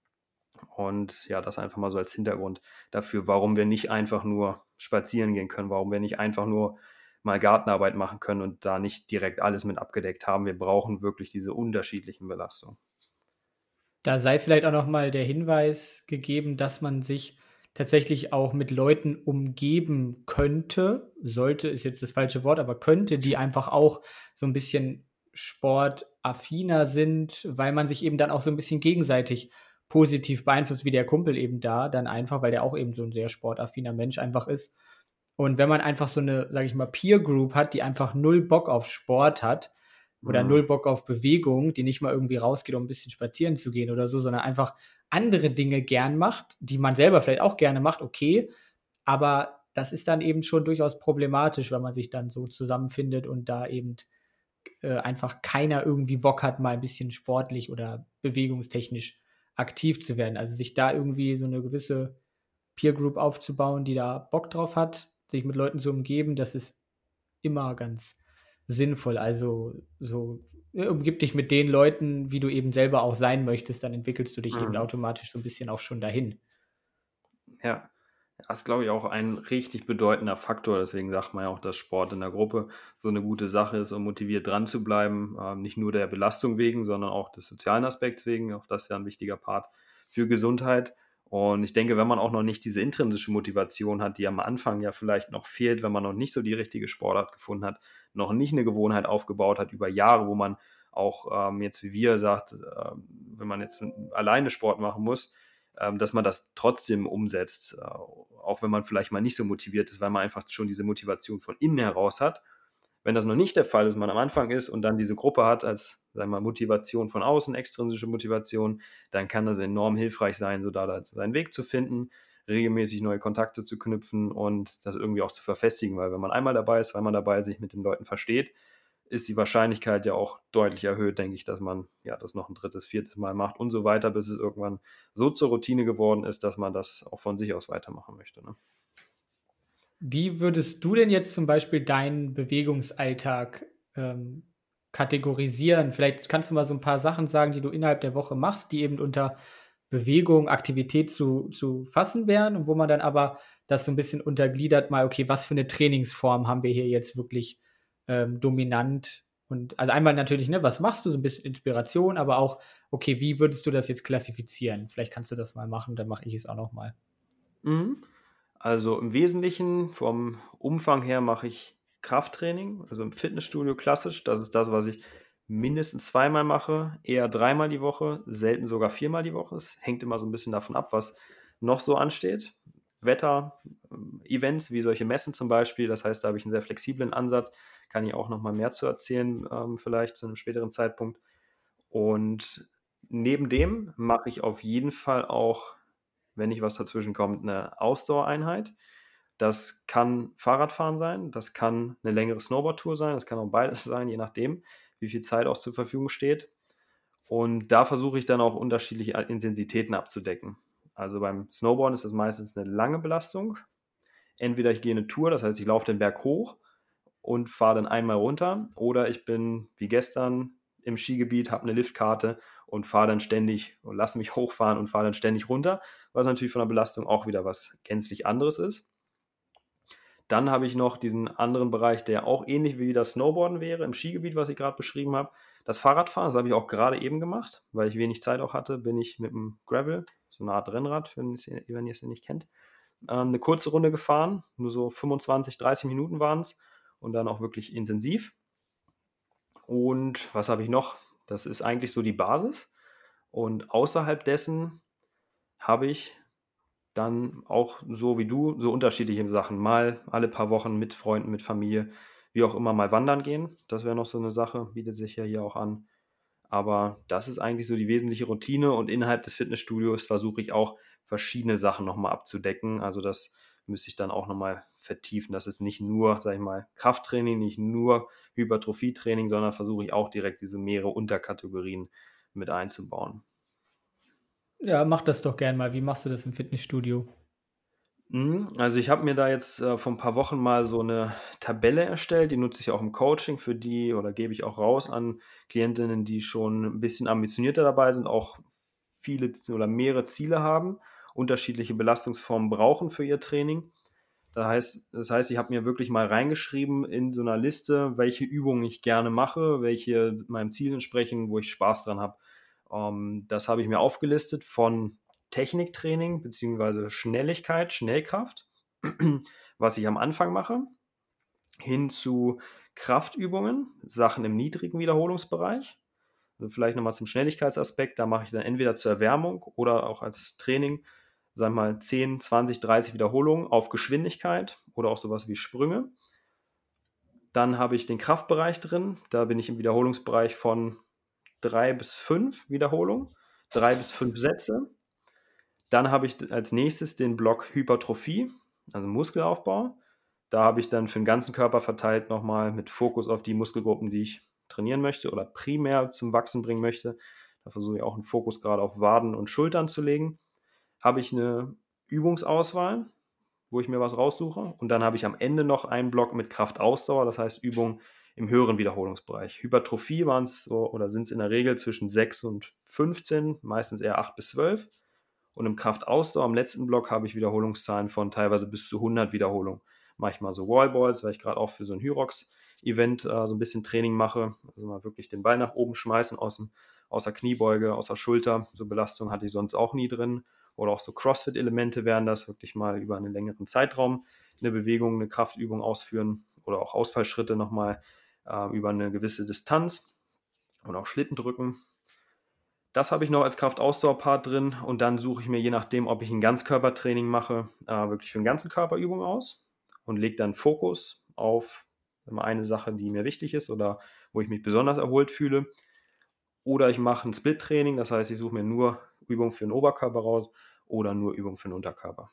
Und ja, das einfach mal so als Hintergrund dafür, warum wir nicht einfach nur spazieren gehen können, warum wir nicht einfach nur mal Gartenarbeit machen können und da nicht direkt alles mit abgedeckt haben. Wir brauchen wirklich diese unterschiedlichen Belastungen. Da sei vielleicht auch noch mal der Hinweis gegeben, dass man sich tatsächlich auch mit Leuten umgeben könnte, sollte ist jetzt das falsche Wort, aber könnte, die einfach auch so ein bisschen sportaffiner sind, weil man sich eben dann auch so ein bisschen gegenseitig positiv beeinflusst, wie der Kumpel eben da, dann einfach, weil der auch eben so ein sehr sportaffiner Mensch einfach ist. Und wenn man einfach so eine, sag ich mal, Peer Group hat, die einfach null Bock auf Sport hat, oder mhm. null Bock auf Bewegung, die nicht mal irgendwie rausgeht, um ein bisschen spazieren zu gehen oder so, sondern einfach andere Dinge gern macht, die man selber vielleicht auch gerne macht, okay, aber das ist dann eben schon durchaus problematisch, wenn man sich dann so zusammenfindet und da eben äh, einfach keiner irgendwie Bock hat, mal ein bisschen sportlich oder bewegungstechnisch aktiv zu werden. Also sich da irgendwie so eine gewisse Peer Group aufzubauen, die da Bock drauf hat, sich mit Leuten zu umgeben, das ist immer ganz sinnvoll. Also so ne, umgib dich mit den Leuten, wie du eben selber auch sein möchtest, dann entwickelst du dich mhm. eben automatisch so ein bisschen auch schon dahin. Ja, das ist, glaube ich, auch ein richtig bedeutender Faktor. Deswegen sagt man ja auch, dass Sport in der Gruppe so eine gute Sache ist, um motiviert dran zu bleiben. Ähm, nicht nur der Belastung wegen, sondern auch des sozialen Aspekts wegen. Auch das ist ja ein wichtiger Part für Gesundheit. Und ich denke, wenn man auch noch nicht diese intrinsische Motivation hat, die am Anfang ja vielleicht noch fehlt, wenn man noch nicht so die richtige Sportart gefunden hat, noch nicht eine Gewohnheit aufgebaut hat über Jahre, wo man auch ähm, jetzt wie wir sagt, äh, wenn man jetzt alleine Sport machen muss, dass man das trotzdem umsetzt, äh, auch wenn man vielleicht mal nicht so motiviert ist, weil man einfach schon diese Motivation von innen heraus hat. Wenn das noch nicht der Fall ist, man am Anfang ist und dann diese Gruppe hat als sagen wir Motivation von außen, extrinsische Motivation, dann kann das enorm hilfreich sein, so da seinen Weg zu finden, regelmäßig neue Kontakte zu knüpfen und das irgendwie auch zu verfestigen, weil wenn man einmal dabei ist, weil man dabei sich mit den Leuten versteht, ist die Wahrscheinlichkeit ja auch deutlich erhöht, denke ich, dass man ja das noch ein drittes, viertes Mal macht und so weiter, bis es irgendwann so zur Routine geworden ist, dass man das auch von sich aus weitermachen möchte. Ne? Wie würdest du denn jetzt zum Beispiel deinen Bewegungsalltag ähm, kategorisieren? Vielleicht kannst du mal so ein paar Sachen sagen, die du innerhalb der Woche machst, die eben unter Bewegung, Aktivität zu, zu fassen wären und wo man dann aber das so ein bisschen untergliedert, mal, okay, was für eine Trainingsform haben wir hier jetzt wirklich ähm, dominant? Und also einmal natürlich, ne, was machst du, so ein bisschen Inspiration, aber auch, okay, wie würdest du das jetzt klassifizieren? Vielleicht kannst du das mal machen, dann mache ich es auch noch mal. Mhm. Also im Wesentlichen vom Umfang her mache ich Krafttraining, also im Fitnessstudio klassisch. Das ist das, was ich mindestens zweimal mache, eher dreimal die Woche, selten sogar viermal die Woche. Es hängt immer so ein bisschen davon ab, was noch so ansteht. Wetter, ähm, Events wie solche Messen zum Beispiel. Das heißt, da habe ich einen sehr flexiblen Ansatz. Kann ich auch noch mal mehr zu erzählen, ähm, vielleicht zu einem späteren Zeitpunkt. Und neben dem mache ich auf jeden Fall auch wenn nicht was dazwischen kommt, eine Ausdauereinheit. Das kann Fahrradfahren sein, das kann eine längere Snowboard-Tour sein, das kann auch beides sein, je nachdem, wie viel Zeit auch zur Verfügung steht. Und da versuche ich dann auch unterschiedliche Intensitäten abzudecken. Also beim Snowboarden ist das meistens eine lange Belastung. Entweder ich gehe eine Tour, das heißt, ich laufe den Berg hoch und fahre dann einmal runter, oder ich bin wie gestern im Skigebiet, habe eine Liftkarte und fahre dann ständig und lasse mich hochfahren und fahre dann ständig runter, was natürlich von der Belastung auch wieder was gänzlich anderes ist. Dann habe ich noch diesen anderen Bereich, der auch ähnlich wie das Snowboarden wäre, im Skigebiet, was ich gerade beschrieben habe. Das Fahrradfahren, das habe ich auch gerade eben gemacht, weil ich wenig Zeit auch hatte, bin ich mit dem Gravel, so eine Art Rennrad, wenn, ihr es nicht kennt, ähm, eine kurze Runde gefahren, nur so 25, 30 Minuten waren es und dann auch wirklich intensiv. Und was habe ich noch? Das ist eigentlich so die Basis. Und außerhalb dessen habe ich dann auch so wie du so unterschiedliche Sachen. Mal alle paar Wochen mit Freunden, mit Familie, wie auch immer mal wandern gehen. Das wäre noch so eine Sache, bietet sich ja hier auch an. Aber das ist eigentlich so die wesentliche Routine und innerhalb des Fitnessstudios versuche ich auch verschiedene Sachen nochmal abzudecken. Also das müsste ich dann auch nochmal vertiefen. Das ist nicht nur, sag ich mal, Krafttraining, nicht nur Hypertrophietraining, sondern versuche ich auch direkt diese mehrere Unterkategorien mit einzubauen. Ja, mach das doch gern mal. Wie machst du das im Fitnessstudio? Mhm, also ich habe mir da jetzt äh, vor ein paar Wochen mal so eine Tabelle erstellt, die nutze ich auch im Coaching für die oder gebe ich auch raus an Klientinnen, die schon ein bisschen ambitionierter dabei sind, auch viele oder mehrere Ziele haben unterschiedliche Belastungsformen brauchen für ihr Training. Das heißt, das heißt ich habe mir wirklich mal reingeschrieben in so einer Liste, welche Übungen ich gerne mache, welche meinem Ziel entsprechen, wo ich Spaß dran habe. Ähm, das habe ich mir aufgelistet von Techniktraining bzw. Schnelligkeit, Schnellkraft, was ich am Anfang mache, hin zu Kraftübungen, Sachen im niedrigen Wiederholungsbereich. Also vielleicht nochmal zum Schnelligkeitsaspekt, da mache ich dann entweder zur Erwärmung oder auch als Training sagen wir mal, 10, 20, 30 Wiederholungen auf Geschwindigkeit oder auch sowas wie Sprünge. Dann habe ich den Kraftbereich drin. Da bin ich im Wiederholungsbereich von 3 bis 5 Wiederholungen, 3 bis 5 Sätze. Dann habe ich als nächstes den Block Hypertrophie, also Muskelaufbau. Da habe ich dann für den ganzen Körper verteilt nochmal mit Fokus auf die Muskelgruppen, die ich trainieren möchte oder primär zum Wachsen bringen möchte. Da versuche ich auch einen Fokus gerade auf Waden und Schultern zu legen habe ich eine Übungsauswahl, wo ich mir was raussuche. Und dann habe ich am Ende noch einen Block mit Kraftausdauer, das heißt Übungen im höheren Wiederholungsbereich. Hypertrophie waren es so oder sind es in der Regel zwischen 6 und 15, meistens eher 8 bis 12. Und im Kraftausdauer, am letzten Block, habe ich Wiederholungszahlen von teilweise bis zu 100 Wiederholungen. Manchmal so Wallballs, weil ich gerade auch für so ein Hyrox-Event äh, so ein bisschen Training mache. Also mal wirklich den Ball nach oben schmeißen aus, dem, aus der Kniebeuge, aus der Schulter. So Belastung hatte ich sonst auch nie drin. Oder auch so CrossFit-Elemente wären das, wirklich mal über einen längeren Zeitraum eine Bewegung, eine Kraftübung ausführen oder auch Ausfallschritte nochmal äh, über eine gewisse Distanz und auch Schlitten drücken. Das habe ich noch als Kraftausdauerpart drin und dann suche ich mir je nachdem, ob ich ein Ganzkörpertraining mache, äh, wirklich für einen ganzen Körperübung aus und lege dann Fokus auf eine Sache, die mir wichtig ist oder wo ich mich besonders erholt fühle. Oder ich mache ein Split-Training, das heißt, ich suche mir nur Übungen für den Oberkörper raus oder nur Übungen für den Unterkörper.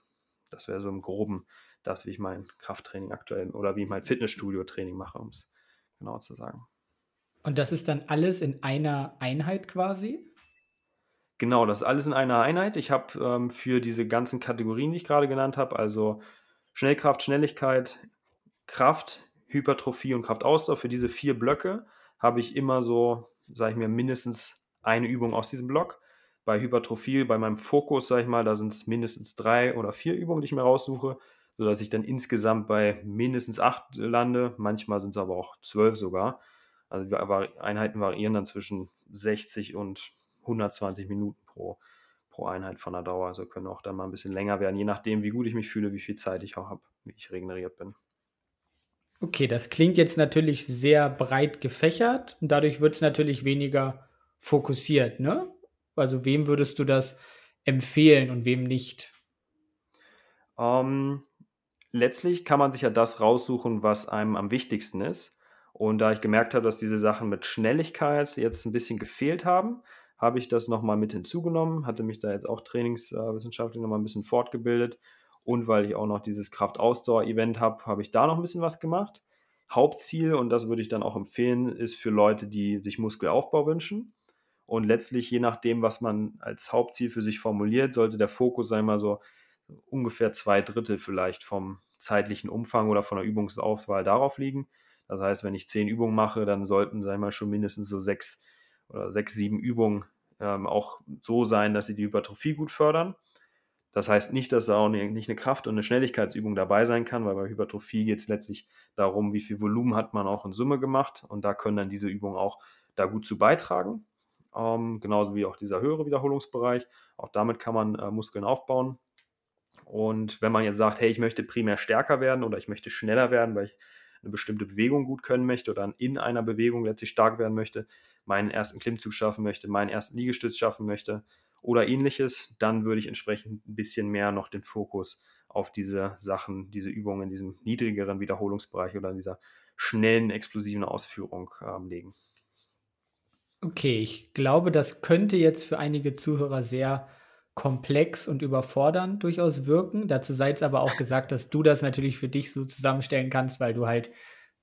Das wäre so im Groben das, wie ich mein Krafttraining aktuell oder wie ich mein Fitnessstudio-Training mache, um es genau zu sagen. Und das ist dann alles in einer Einheit quasi? Genau, das ist alles in einer Einheit. Ich habe ähm, für diese ganzen Kategorien, die ich gerade genannt habe, also Schnellkraft, Schnelligkeit, Kraft, Hypertrophie und Kraftausdauer, für diese vier Blöcke habe ich immer so, sage ich mir, mindestens eine Übung aus diesem Block. Bei Hypertrophie, bei meinem Fokus, sage ich mal, da sind es mindestens drei oder vier Übungen, die ich mir raussuche, sodass ich dann insgesamt bei mindestens acht lande. Manchmal sind es aber auch zwölf sogar. Also die Einheiten variieren dann zwischen 60 und 120 Minuten pro, pro Einheit von der Dauer. Also können auch dann mal ein bisschen länger werden, je nachdem, wie gut ich mich fühle, wie viel Zeit ich auch habe, wie ich regeneriert bin. Okay, das klingt jetzt natürlich sehr breit gefächert und dadurch wird es natürlich weniger fokussiert, ne? Also wem würdest du das empfehlen und wem nicht? Ähm, letztlich kann man sich ja das raussuchen, was einem am wichtigsten ist. Und da ich gemerkt habe, dass diese Sachen mit Schnelligkeit jetzt ein bisschen gefehlt haben, habe ich das nochmal mit hinzugenommen, hatte mich da jetzt auch trainingswissenschaftlich nochmal ein bisschen fortgebildet und weil ich auch noch dieses Kraft-Ausdauer-Event habe, habe ich da noch ein bisschen was gemacht. Hauptziel, und das würde ich dann auch empfehlen, ist für Leute, die sich Muskelaufbau wünschen. Und letztlich, je nachdem, was man als Hauptziel für sich formuliert, sollte der Fokus sein, mal so ungefähr zwei Drittel vielleicht vom zeitlichen Umfang oder von der Übungsauswahl darauf liegen. Das heißt, wenn ich zehn Übungen mache, dann sollten, sagen wir mal, schon mindestens so sechs oder sechs, sieben Übungen ähm, auch so sein, dass sie die Hypertrophie gut fördern. Das heißt nicht, dass da auch nicht eine Kraft- und eine Schnelligkeitsübung dabei sein kann, weil bei Hypertrophie geht es letztlich darum, wie viel Volumen hat man auch in Summe gemacht. Und da können dann diese Übungen auch da gut zu beitragen. Ähm, genauso wie auch dieser höhere Wiederholungsbereich. Auch damit kann man äh, Muskeln aufbauen. Und wenn man jetzt sagt, hey, ich möchte primär stärker werden oder ich möchte schneller werden, weil ich eine bestimmte Bewegung gut können möchte oder in einer Bewegung letztlich stark werden möchte, meinen ersten Klimmzug schaffen möchte, meinen ersten Liegestütz schaffen möchte oder ähnliches, dann würde ich entsprechend ein bisschen mehr noch den Fokus auf diese Sachen, diese Übungen in diesem niedrigeren Wiederholungsbereich oder in dieser schnellen, explosiven Ausführung äh, legen. Okay, ich glaube, das könnte jetzt für einige Zuhörer sehr komplex und überfordernd durchaus wirken. Dazu sei es aber auch gesagt, dass du das natürlich für dich so zusammenstellen kannst, weil du halt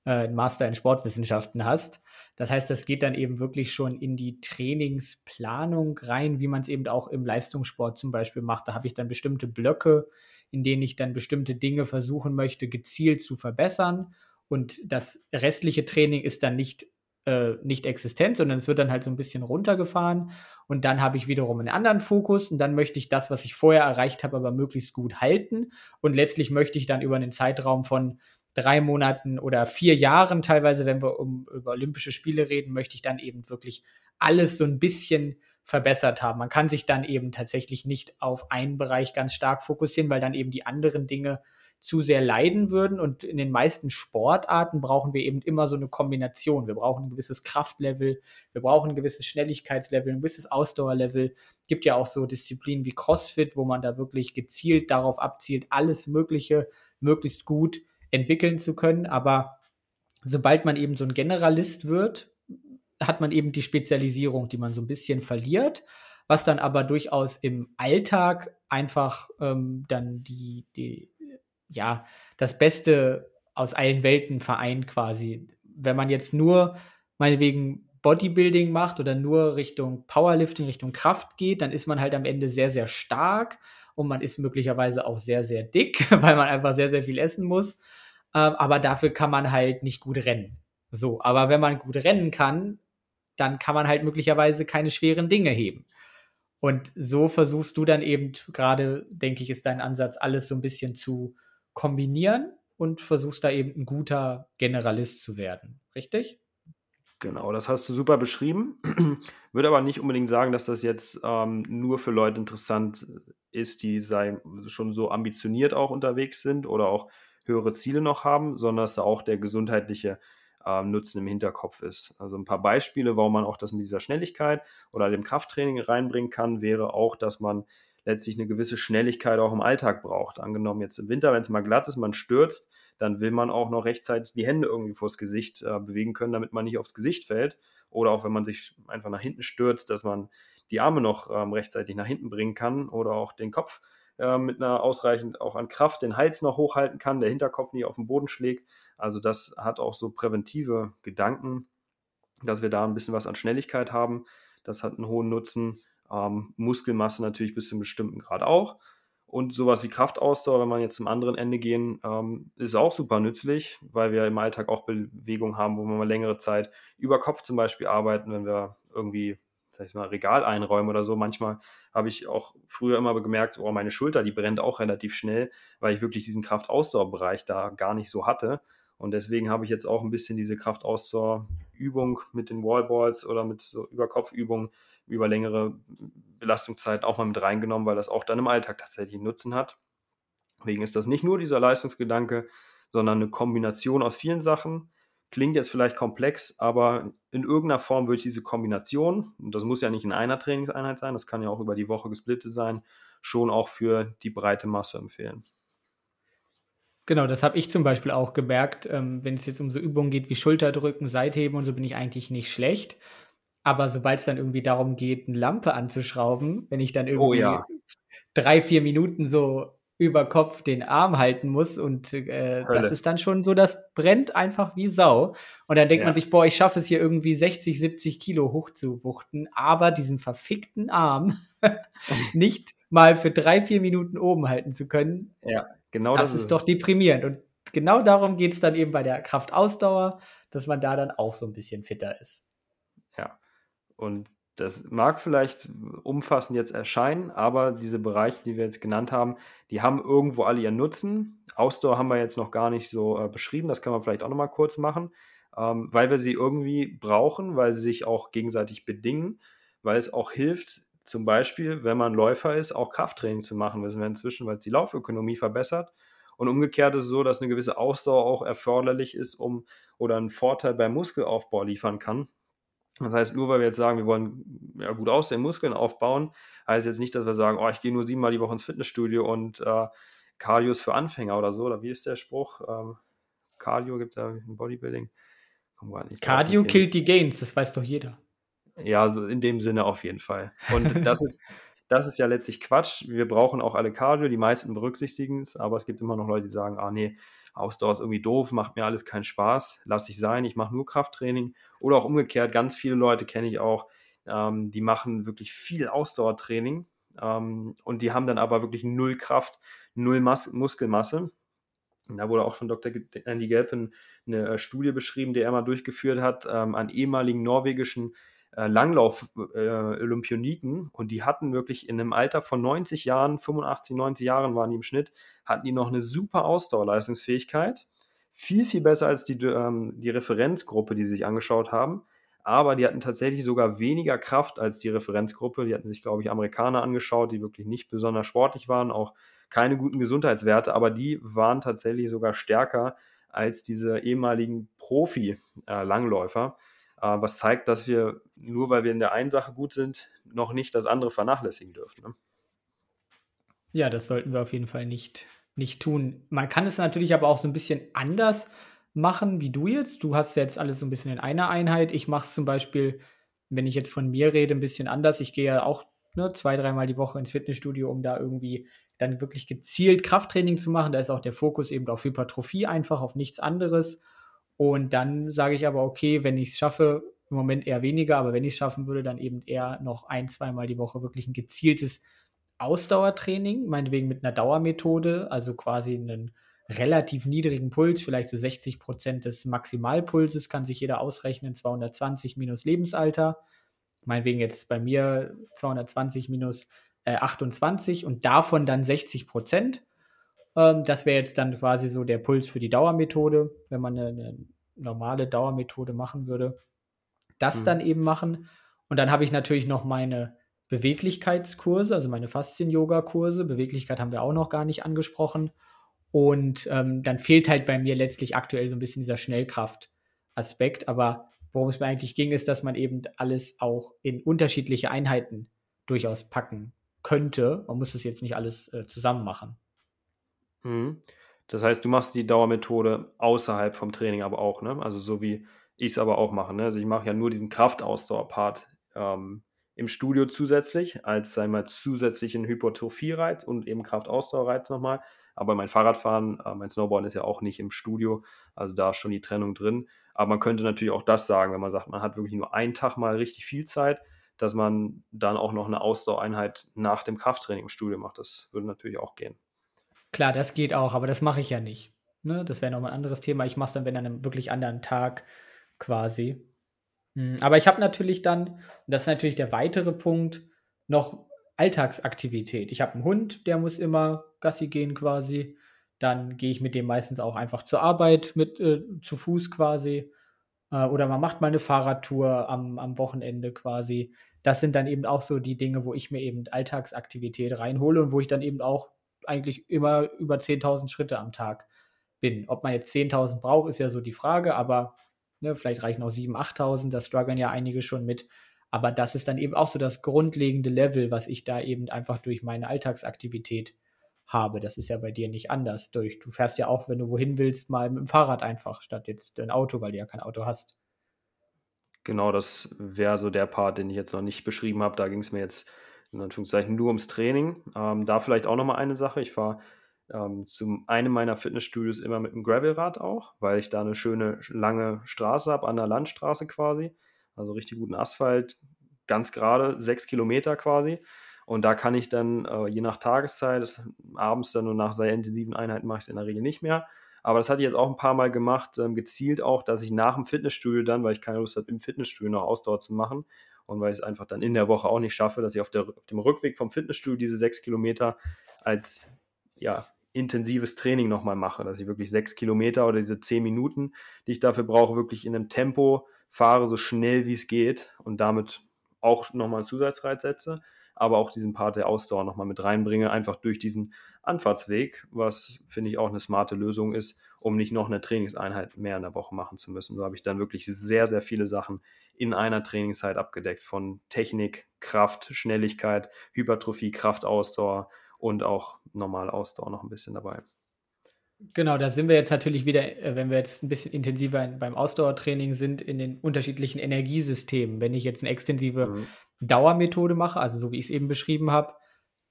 äh, einen Master in Sportwissenschaften hast. Das heißt, das geht dann eben wirklich schon in die Trainingsplanung rein, wie man es eben auch im Leistungssport zum Beispiel macht. Da habe ich dann bestimmte Blöcke, in denen ich dann bestimmte Dinge versuchen möchte, gezielt zu verbessern. Und das restliche Training ist dann nicht äh, nicht existent, sondern es wird dann halt so ein bisschen runtergefahren und dann habe ich wiederum einen anderen Fokus und dann möchte ich das, was ich vorher erreicht habe, aber möglichst gut halten und letztlich möchte ich dann über einen Zeitraum von drei Monaten oder vier Jahren teilweise, wenn wir um, über Olympische Spiele reden, möchte ich dann eben wirklich alles so ein bisschen verbessert haben. Man kann sich dann eben tatsächlich nicht auf einen Bereich ganz stark fokussieren, weil dann eben die anderen Dinge zu sehr leiden würden. Und in den meisten Sportarten brauchen wir eben immer so eine Kombination. Wir brauchen ein gewisses Kraftlevel, wir brauchen ein gewisses Schnelligkeitslevel, ein gewisses Ausdauerlevel. Es gibt ja auch so Disziplinen wie CrossFit, wo man da wirklich gezielt darauf abzielt, alles Mögliche möglichst gut entwickeln zu können. Aber sobald man eben so ein Generalist wird, hat man eben die Spezialisierung, die man so ein bisschen verliert was dann aber durchaus im Alltag einfach ähm, dann die, die ja, das Beste aus allen Welten vereint quasi. Wenn man jetzt nur meinetwegen Bodybuilding macht oder nur Richtung Powerlifting, Richtung Kraft geht, dann ist man halt am Ende sehr, sehr stark und man ist möglicherweise auch sehr, sehr dick, weil man einfach sehr, sehr viel essen muss. Ähm, aber dafür kann man halt nicht gut rennen. So, aber wenn man gut rennen kann, dann kann man halt möglicherweise keine schweren Dinge heben. Und so versuchst du dann eben gerade, denke ich, ist dein Ansatz, alles so ein bisschen zu kombinieren und versuchst da eben ein guter Generalist zu werden. Richtig? Genau, das hast du super beschrieben. Würde aber nicht unbedingt sagen, dass das jetzt ähm, nur für Leute interessant ist, die sei, schon so ambitioniert auch unterwegs sind oder auch höhere Ziele noch haben, sondern dass da auch der gesundheitliche ähm, Nutzen im Hinterkopf ist. Also ein paar Beispiele, warum man auch das mit dieser Schnelligkeit oder dem Krafttraining reinbringen kann, wäre auch, dass man letztlich eine gewisse Schnelligkeit auch im Alltag braucht. Angenommen jetzt im Winter, wenn es mal glatt ist, man stürzt, dann will man auch noch rechtzeitig die Hände irgendwie vors Gesicht äh, bewegen können, damit man nicht aufs Gesicht fällt. Oder auch wenn man sich einfach nach hinten stürzt, dass man die Arme noch ähm, rechtzeitig nach hinten bringen kann oder auch den Kopf äh, mit einer ausreichend auch an Kraft den Hals noch hochhalten kann, der Hinterkopf nicht auf den Boden schlägt. Also das hat auch so präventive Gedanken, dass wir da ein bisschen was an Schnelligkeit haben. Das hat einen hohen Nutzen. Ähm, Muskelmasse natürlich bis zu einem bestimmten Grad auch. Und sowas wie Kraftausdauer, wenn man jetzt zum anderen Ende gehen, ähm, ist auch super nützlich, weil wir im Alltag auch Bewegung haben, wo wir mal längere Zeit über Kopf zum Beispiel arbeiten, wenn wir irgendwie sag ich mal, Regal einräumen oder so. Manchmal habe ich auch früher immer gemerkt, oh, meine Schulter, die brennt auch relativ schnell, weil ich wirklich diesen Kraftausdauerbereich da gar nicht so hatte. Und deswegen habe ich jetzt auch ein bisschen diese Kraftausdauerübung mit den Wallballs oder mit so Überkopfübungen über längere Belastungszeiten auch mal mit reingenommen, weil das auch dann im Alltag tatsächlich einen Nutzen hat. Deswegen ist das nicht nur dieser Leistungsgedanke, sondern eine Kombination aus vielen Sachen. Klingt jetzt vielleicht komplex, aber in irgendeiner Form würde ich diese Kombination, und das muss ja nicht in einer Trainingseinheit sein, das kann ja auch über die Woche gesplittet sein, schon auch für die breite Masse empfehlen. Genau, das habe ich zum Beispiel auch gemerkt. Ähm, wenn es jetzt um so Übungen geht wie Schulterdrücken, Seitheben und so, bin ich eigentlich nicht schlecht. Aber sobald es dann irgendwie darum geht, eine Lampe anzuschrauben, wenn ich dann oh irgendwie oh, ja. drei, vier Minuten so über Kopf den Arm halten muss und äh, das ist dann schon so, das brennt einfach wie Sau. Und dann denkt ja. man sich, boah, ich schaffe es hier irgendwie 60, 70 Kilo hochzuwuchten, aber diesen verfickten Arm nicht mal für drei, vier Minuten oben halten zu können. Ja, genau das, das ist, ist doch deprimierend. Und genau darum geht es dann eben bei der Kraftausdauer, dass man da dann auch so ein bisschen fitter ist. Und das mag vielleicht umfassend jetzt erscheinen, aber diese Bereiche, die wir jetzt genannt haben, die haben irgendwo alle ihren Nutzen. Ausdauer haben wir jetzt noch gar nicht so äh, beschrieben, das können wir vielleicht auch nochmal kurz machen, ähm, weil wir sie irgendwie brauchen, weil sie sich auch gegenseitig bedingen, weil es auch hilft, zum Beispiel, wenn man Läufer ist, auch Krafttraining zu machen. Wissen wir inzwischen, weil es die Laufökonomie verbessert. Und umgekehrt ist es so, dass eine gewisse Ausdauer auch erforderlich ist, um oder einen Vorteil beim Muskelaufbau liefern kann. Das heißt, nur weil wir jetzt sagen, wir wollen ja, gut aussehen, Muskeln aufbauen, heißt jetzt nicht, dass wir sagen, oh, ich gehe nur siebenmal die Woche ins Fitnessstudio und äh, Cardio ist für Anfänger oder so. Oder wie ist der Spruch? Ähm, Cardio gibt da im Bodybuilding. Cardio killt die Gains, das weiß doch jeder. Ja, so in dem Sinne auf jeden Fall. Und das ist, das ist ja letztlich Quatsch. Wir brauchen auch alle Cardio, die meisten berücksichtigen es, aber es gibt immer noch Leute, die sagen, ah nee, Ausdauer ist irgendwie doof, macht mir alles keinen Spaß, lasse ich sein, ich mache nur Krafttraining. Oder auch umgekehrt, ganz viele Leute kenne ich auch, ähm, die machen wirklich viel Ausdauertraining ähm, und die haben dann aber wirklich null Kraft, null Mas Muskelmasse. Da wurde auch von Dr. Andy Gelpen eine äh, Studie beschrieben, die er mal durchgeführt hat, ähm, an ehemaligen norwegischen äh, Langlauf-Olympioniken äh, und die hatten wirklich in einem Alter von 90 Jahren, 85, 90 Jahren waren die im Schnitt, hatten die noch eine super Ausdauerleistungsfähigkeit. Viel, viel besser als die, ähm, die Referenzgruppe, die sie sich angeschaut haben. Aber die hatten tatsächlich sogar weniger Kraft als die Referenzgruppe. Die hatten sich, glaube ich, Amerikaner angeschaut, die wirklich nicht besonders sportlich waren, auch keine guten Gesundheitswerte, aber die waren tatsächlich sogar stärker als diese ehemaligen Profi-Langläufer. Äh, äh, was zeigt, dass wir nur weil wir in der einen Sache gut sind, noch nicht das andere vernachlässigen dürfen. Ne? Ja, das sollten wir auf jeden Fall nicht, nicht tun. Man kann es natürlich aber auch so ein bisschen anders machen, wie du jetzt. Du hast jetzt alles so ein bisschen in einer Einheit. Ich mache es zum Beispiel, wenn ich jetzt von mir rede, ein bisschen anders. Ich gehe ja auch ne, zwei, dreimal die Woche ins Fitnessstudio, um da irgendwie dann wirklich gezielt Krafttraining zu machen. Da ist auch der Fokus eben auf Hypertrophie einfach, auf nichts anderes. Und dann sage ich aber, okay, wenn ich es schaffe, im Moment eher weniger, aber wenn ich es schaffen würde, dann eben eher noch ein, zweimal die Woche wirklich ein gezieltes Ausdauertraining, meinetwegen mit einer Dauermethode, also quasi einen relativ niedrigen Puls, vielleicht so 60 Prozent des Maximalpulses, kann sich jeder ausrechnen, 220 minus Lebensalter. Meinetwegen jetzt bei mir 220 minus äh, 28 und davon dann 60 Prozent. Ähm, das wäre jetzt dann quasi so der Puls für die Dauermethode, wenn man eine, eine normale Dauermethode machen würde. Das mhm. dann eben machen. Und dann habe ich natürlich noch meine Beweglichkeitskurse, also meine Faszien-Yoga-Kurse. Beweglichkeit haben wir auch noch gar nicht angesprochen. Und ähm, dann fehlt halt bei mir letztlich aktuell so ein bisschen dieser Schnellkraft-Aspekt. Aber worum es mir eigentlich ging, ist, dass man eben alles auch in unterschiedliche Einheiten durchaus packen könnte. Man muss das jetzt nicht alles äh, zusammen machen. Mhm. Das heißt, du machst die Dauermethode außerhalb vom Training aber auch, ne? Also so wie ich es aber auch mache. Ne? Also ich mache ja nur diesen Kraftausdauer-Part ähm, im Studio zusätzlich, als sei mal zusätzlichen Hypertrophie-Reiz und eben Kraftausdauerreiz nochmal. Aber mein Fahrradfahren, äh, mein Snowboarden ist ja auch nicht im Studio, also da ist schon die Trennung drin. Aber man könnte natürlich auch das sagen, wenn man sagt, man hat wirklich nur einen Tag mal richtig viel Zeit, dass man dann auch noch eine Ausdauereinheit nach dem Krafttraining im Studio macht. Das würde natürlich auch gehen. Klar, das geht auch, aber das mache ich ja nicht. Ne? Das wäre nochmal ein anderes Thema. Ich mache es dann, wenn an einem wirklich anderen Tag quasi. Hm, aber ich habe natürlich dann, und das ist natürlich der weitere Punkt, noch Alltagsaktivität. Ich habe einen Hund, der muss immer Gassi gehen quasi. Dann gehe ich mit dem meistens auch einfach zur Arbeit mit äh, zu Fuß quasi. Äh, oder man macht mal eine Fahrradtour am, am Wochenende quasi. Das sind dann eben auch so die Dinge, wo ich mir eben Alltagsaktivität reinhole und wo ich dann eben auch eigentlich immer über 10.000 Schritte am Tag bin. Ob man jetzt 10.000 braucht, ist ja so die Frage, aber ne, vielleicht reichen auch 7.000, 8.000, da strugglen ja einige schon mit. Aber das ist dann eben auch so das grundlegende Level, was ich da eben einfach durch meine Alltagsaktivität habe. Das ist ja bei dir nicht anders. Durch, du fährst ja auch, wenn du wohin willst, mal mit dem Fahrrad einfach, statt jetzt ein Auto, weil du ja kein Auto hast. Genau, das wäre so der Part, den ich jetzt noch nicht beschrieben habe. Da ging es mir jetzt in Anführungszeichen nur ums Training. Ähm, da vielleicht auch nochmal eine Sache. Ich fahre ähm, zu einem meiner Fitnessstudios immer mit einem Gravelrad auch, weil ich da eine schöne lange Straße habe, an der Landstraße quasi. Also richtig guten Asphalt, ganz gerade, sechs Kilometer quasi. Und da kann ich dann, äh, je nach Tageszeit, abends dann nur nach sehr intensiven Einheiten mache ich es in der Regel nicht mehr. Aber das hatte ich jetzt auch ein paar Mal gemacht, ähm, gezielt auch, dass ich nach dem Fitnessstudio dann, weil ich keine Lust habe, im Fitnessstudio noch Ausdauer zu machen und weil ich es einfach dann in der Woche auch nicht schaffe, dass ich auf, der, auf dem Rückweg vom Fitnessstudio diese sechs Kilometer als ja, intensives Training nochmal mache, dass ich wirklich sechs Kilometer oder diese zehn Minuten, die ich dafür brauche, wirklich in einem Tempo fahre, so schnell wie es geht und damit auch nochmal einen Zusatzreiz setze, aber auch diesen Part der Ausdauer nochmal mit reinbringe, einfach durch diesen Anfahrtsweg, was finde ich auch eine smarte Lösung ist, um nicht noch eine Trainingseinheit mehr in der Woche machen zu müssen. So habe ich dann wirklich sehr, sehr viele Sachen in einer Trainingszeit abgedeckt, von Technik, Kraft, Schnelligkeit, Hypertrophie, Kraftausdauer, und auch normal Ausdauer noch ein bisschen dabei. Genau, da sind wir jetzt natürlich wieder, äh, wenn wir jetzt ein bisschen intensiver beim Ausdauertraining sind, in den unterschiedlichen Energiesystemen. Wenn ich jetzt eine extensive mhm. Dauermethode mache, also so wie ich es eben beschrieben habe,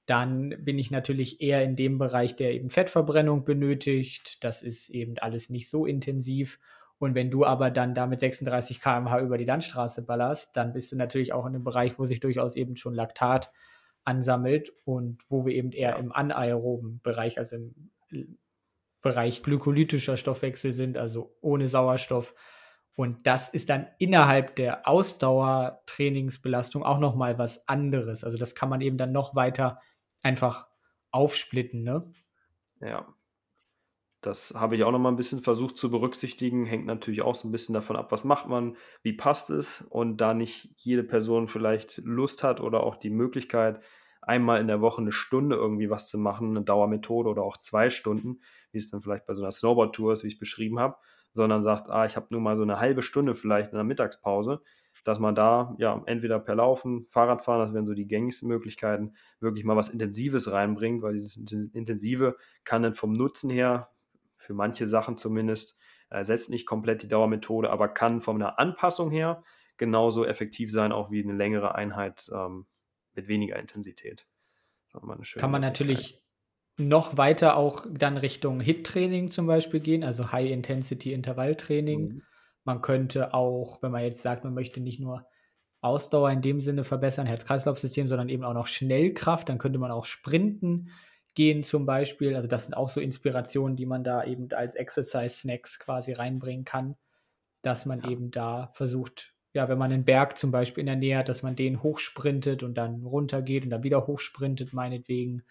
dann bin ich natürlich eher in dem Bereich, der eben Fettverbrennung benötigt. Das ist eben alles nicht so intensiv. Und wenn du aber dann da mit 36 km/h über die Landstraße ballerst, dann bist du natürlich auch in einem Bereich, wo sich durchaus eben schon Laktat ansammelt und wo wir eben eher im anaeroben Bereich, also im Bereich glykolytischer Stoffwechsel sind, also ohne Sauerstoff. Und das ist dann innerhalb der Ausdauertrainingsbelastung auch nochmal was anderes. Also das kann man eben dann noch weiter einfach aufsplitten, ne? Ja. Das habe ich auch noch mal ein bisschen versucht zu berücksichtigen. Hängt natürlich auch so ein bisschen davon ab, was macht man, wie passt es. Und da nicht jede Person vielleicht Lust hat oder auch die Möglichkeit, einmal in der Woche eine Stunde irgendwie was zu machen, eine Dauermethode oder auch zwei Stunden, wie es dann vielleicht bei so einer Snowboard-Tour ist, wie ich es beschrieben habe, sondern sagt, ah, ich habe nur mal so eine halbe Stunde vielleicht in der Mittagspause, dass man da ja entweder per Laufen, Fahrradfahren, das wären so die gängigsten Möglichkeiten, wirklich mal was Intensives reinbringt, weil dieses Intensive kann dann vom Nutzen her für manche Sachen zumindest, ersetzt nicht komplett die Dauermethode, aber kann von einer Anpassung her genauso effektiv sein, auch wie eine längere Einheit ähm, mit weniger Intensität. kann man natürlich noch weiter auch dann Richtung HIT-Training zum Beispiel gehen, also High-Intensity-Intervalltraining. Mhm. Man könnte auch, wenn man jetzt sagt, man möchte nicht nur Ausdauer in dem Sinne verbessern, Herz-Kreislauf-System, sondern eben auch noch Schnellkraft, dann könnte man auch sprinten gehen zum Beispiel. Also das sind auch so Inspirationen, die man da eben als Exercise-Snacks quasi reinbringen kann, dass man ja. eben da versucht, ja, wenn man einen Berg zum Beispiel in der Nähe hat, dass man den hochsprintet und dann runtergeht und dann wieder hochsprintet, meinetwegen.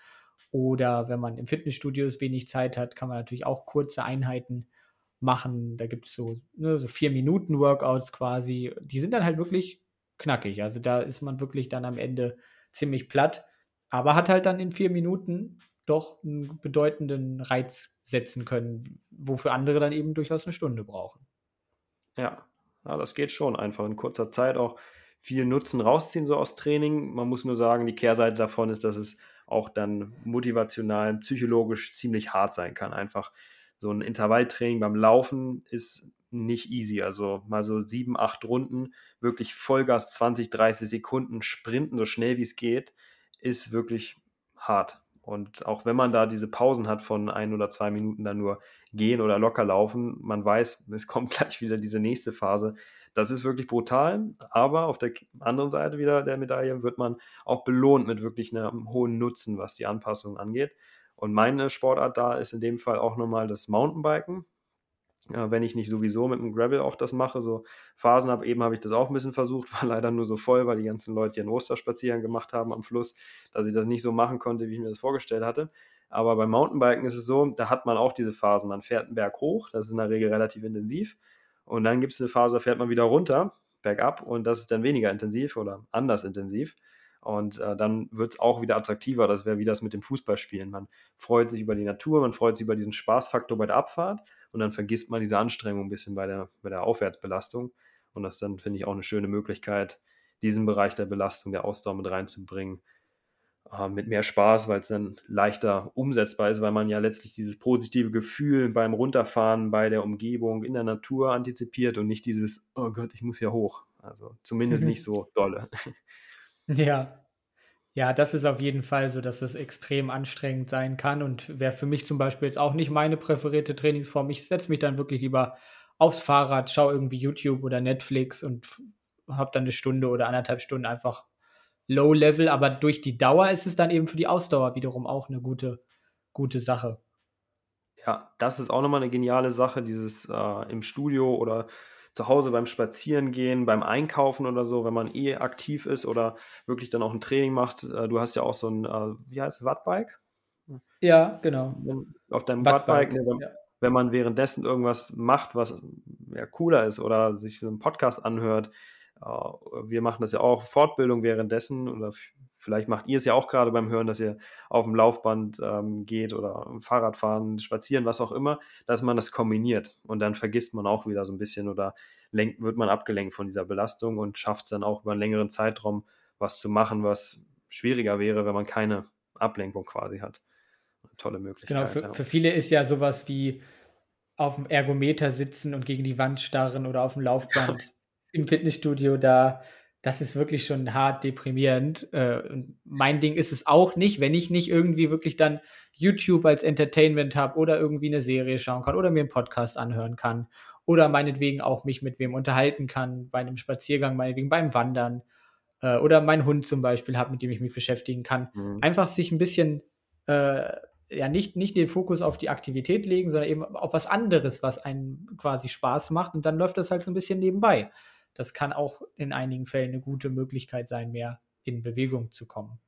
Oder wenn man im Fitnessstudio wenig Zeit hat, kann man natürlich auch kurze Einheiten machen. Da gibt es so, ne, so vier Minuten Workouts quasi. Die sind dann halt wirklich knackig. Also da ist man wirklich dann am Ende ziemlich platt, aber hat halt dann in vier Minuten doch einen bedeutenden Reiz setzen können, wofür andere dann eben durchaus eine Stunde brauchen. Ja, ja das geht schon einfach in kurzer Zeit auch viel Nutzen rausziehen, so aus Training. Man muss nur sagen, die Kehrseite davon ist, dass es auch dann motivational, psychologisch ziemlich hart sein kann. Einfach so ein Intervalltraining beim Laufen ist nicht easy. Also mal so sieben, acht Runden, wirklich Vollgas 20, 30 Sekunden sprinten, so schnell wie es geht, ist wirklich hart. Und auch wenn man da diese Pausen hat von ein oder zwei Minuten dann nur gehen oder locker laufen, man weiß, es kommt gleich wieder diese nächste Phase. Das ist wirklich brutal, aber auf der anderen Seite wieder der Medaille wird man auch belohnt mit wirklich einem hohen Nutzen, was die Anpassung angeht. Und meine Sportart da ist in dem Fall auch nochmal das Mountainbiken. Ja, wenn ich nicht sowieso mit dem Gravel auch das mache, so Phasen habe, eben habe ich das auch ein bisschen versucht, war leider nur so voll, weil die ganzen Leute ihren Osterspaziergang gemacht haben am Fluss, dass ich das nicht so machen konnte, wie ich mir das vorgestellt hatte. Aber beim Mountainbiken ist es so, da hat man auch diese Phasen. Man fährt einen Berg hoch, das ist in der Regel relativ intensiv. Und dann gibt es eine Phase, da fährt man wieder runter, bergab, und das ist dann weniger intensiv oder anders intensiv. Und äh, dann wird es auch wieder attraktiver. Das wäre wie das mit dem Fußballspielen. Man freut sich über die Natur, man freut sich über diesen Spaßfaktor bei der Abfahrt und dann vergisst man diese Anstrengung ein bisschen bei der, bei der Aufwärtsbelastung. Und das dann, finde ich, auch eine schöne Möglichkeit, diesen Bereich der Belastung, der Ausdauer mit reinzubringen. Äh, mit mehr Spaß, weil es dann leichter umsetzbar ist, weil man ja letztlich dieses positive Gefühl beim Runterfahren, bei der Umgebung, in der Natur antizipiert und nicht dieses, oh Gott, ich muss ja hoch. Also zumindest nicht so dolle. Ja. Ja, das ist auf jeden Fall so, dass es extrem anstrengend sein kann und wäre für mich zum Beispiel jetzt auch nicht meine präferierte Trainingsform. Ich setze mich dann wirklich lieber aufs Fahrrad, schaue irgendwie YouTube oder Netflix und habe dann eine Stunde oder anderthalb Stunden einfach Low Level, aber durch die Dauer ist es dann eben für die Ausdauer wiederum auch eine gute, gute Sache. Ja, das ist auch nochmal eine geniale Sache, dieses äh, im Studio oder zu Hause beim Spazierengehen, beim Einkaufen oder so, wenn man eh aktiv ist oder wirklich dann auch ein Training macht. Äh, du hast ja auch so ein, äh, wie heißt es, Wattbike? Ja, genau. Auf deinem Wattbike, ne, wenn, ja. wenn, man währenddessen irgendwas macht, was ja, cooler ist oder sich so einen Podcast anhört. Äh, wir machen das ja auch, Fortbildung währenddessen oder vielleicht macht ihr es ja auch gerade beim Hören, dass ihr auf dem Laufband ähm, geht oder Fahrrad fahren, spazieren, was auch immer, dass man das kombiniert und dann vergisst man auch wieder so ein bisschen oder lenkt, wird man abgelenkt von dieser Belastung und schafft es dann auch über einen längeren Zeitraum was zu machen, was schwieriger wäre, wenn man keine Ablenkung quasi hat. Eine tolle Möglichkeit. Genau, für, ja. für viele ist ja sowas wie auf dem Ergometer sitzen und gegen die Wand starren oder auf dem Laufband im Fitnessstudio da das ist wirklich schon hart deprimierend. Äh, mein Ding ist es auch nicht, wenn ich nicht irgendwie wirklich dann YouTube als Entertainment habe oder irgendwie eine Serie schauen kann oder mir einen Podcast anhören kann oder meinetwegen auch mich mit wem unterhalten kann bei einem Spaziergang, meinetwegen beim Wandern äh, oder meinen Hund zum Beispiel habe, mit dem ich mich beschäftigen kann. Mhm. Einfach sich ein bisschen äh, ja nicht, nicht den Fokus auf die Aktivität legen, sondern eben auf was anderes, was einen quasi Spaß macht und dann läuft das halt so ein bisschen nebenbei das kann auch in einigen Fällen eine gute Möglichkeit sein, mehr in Bewegung zu kommen.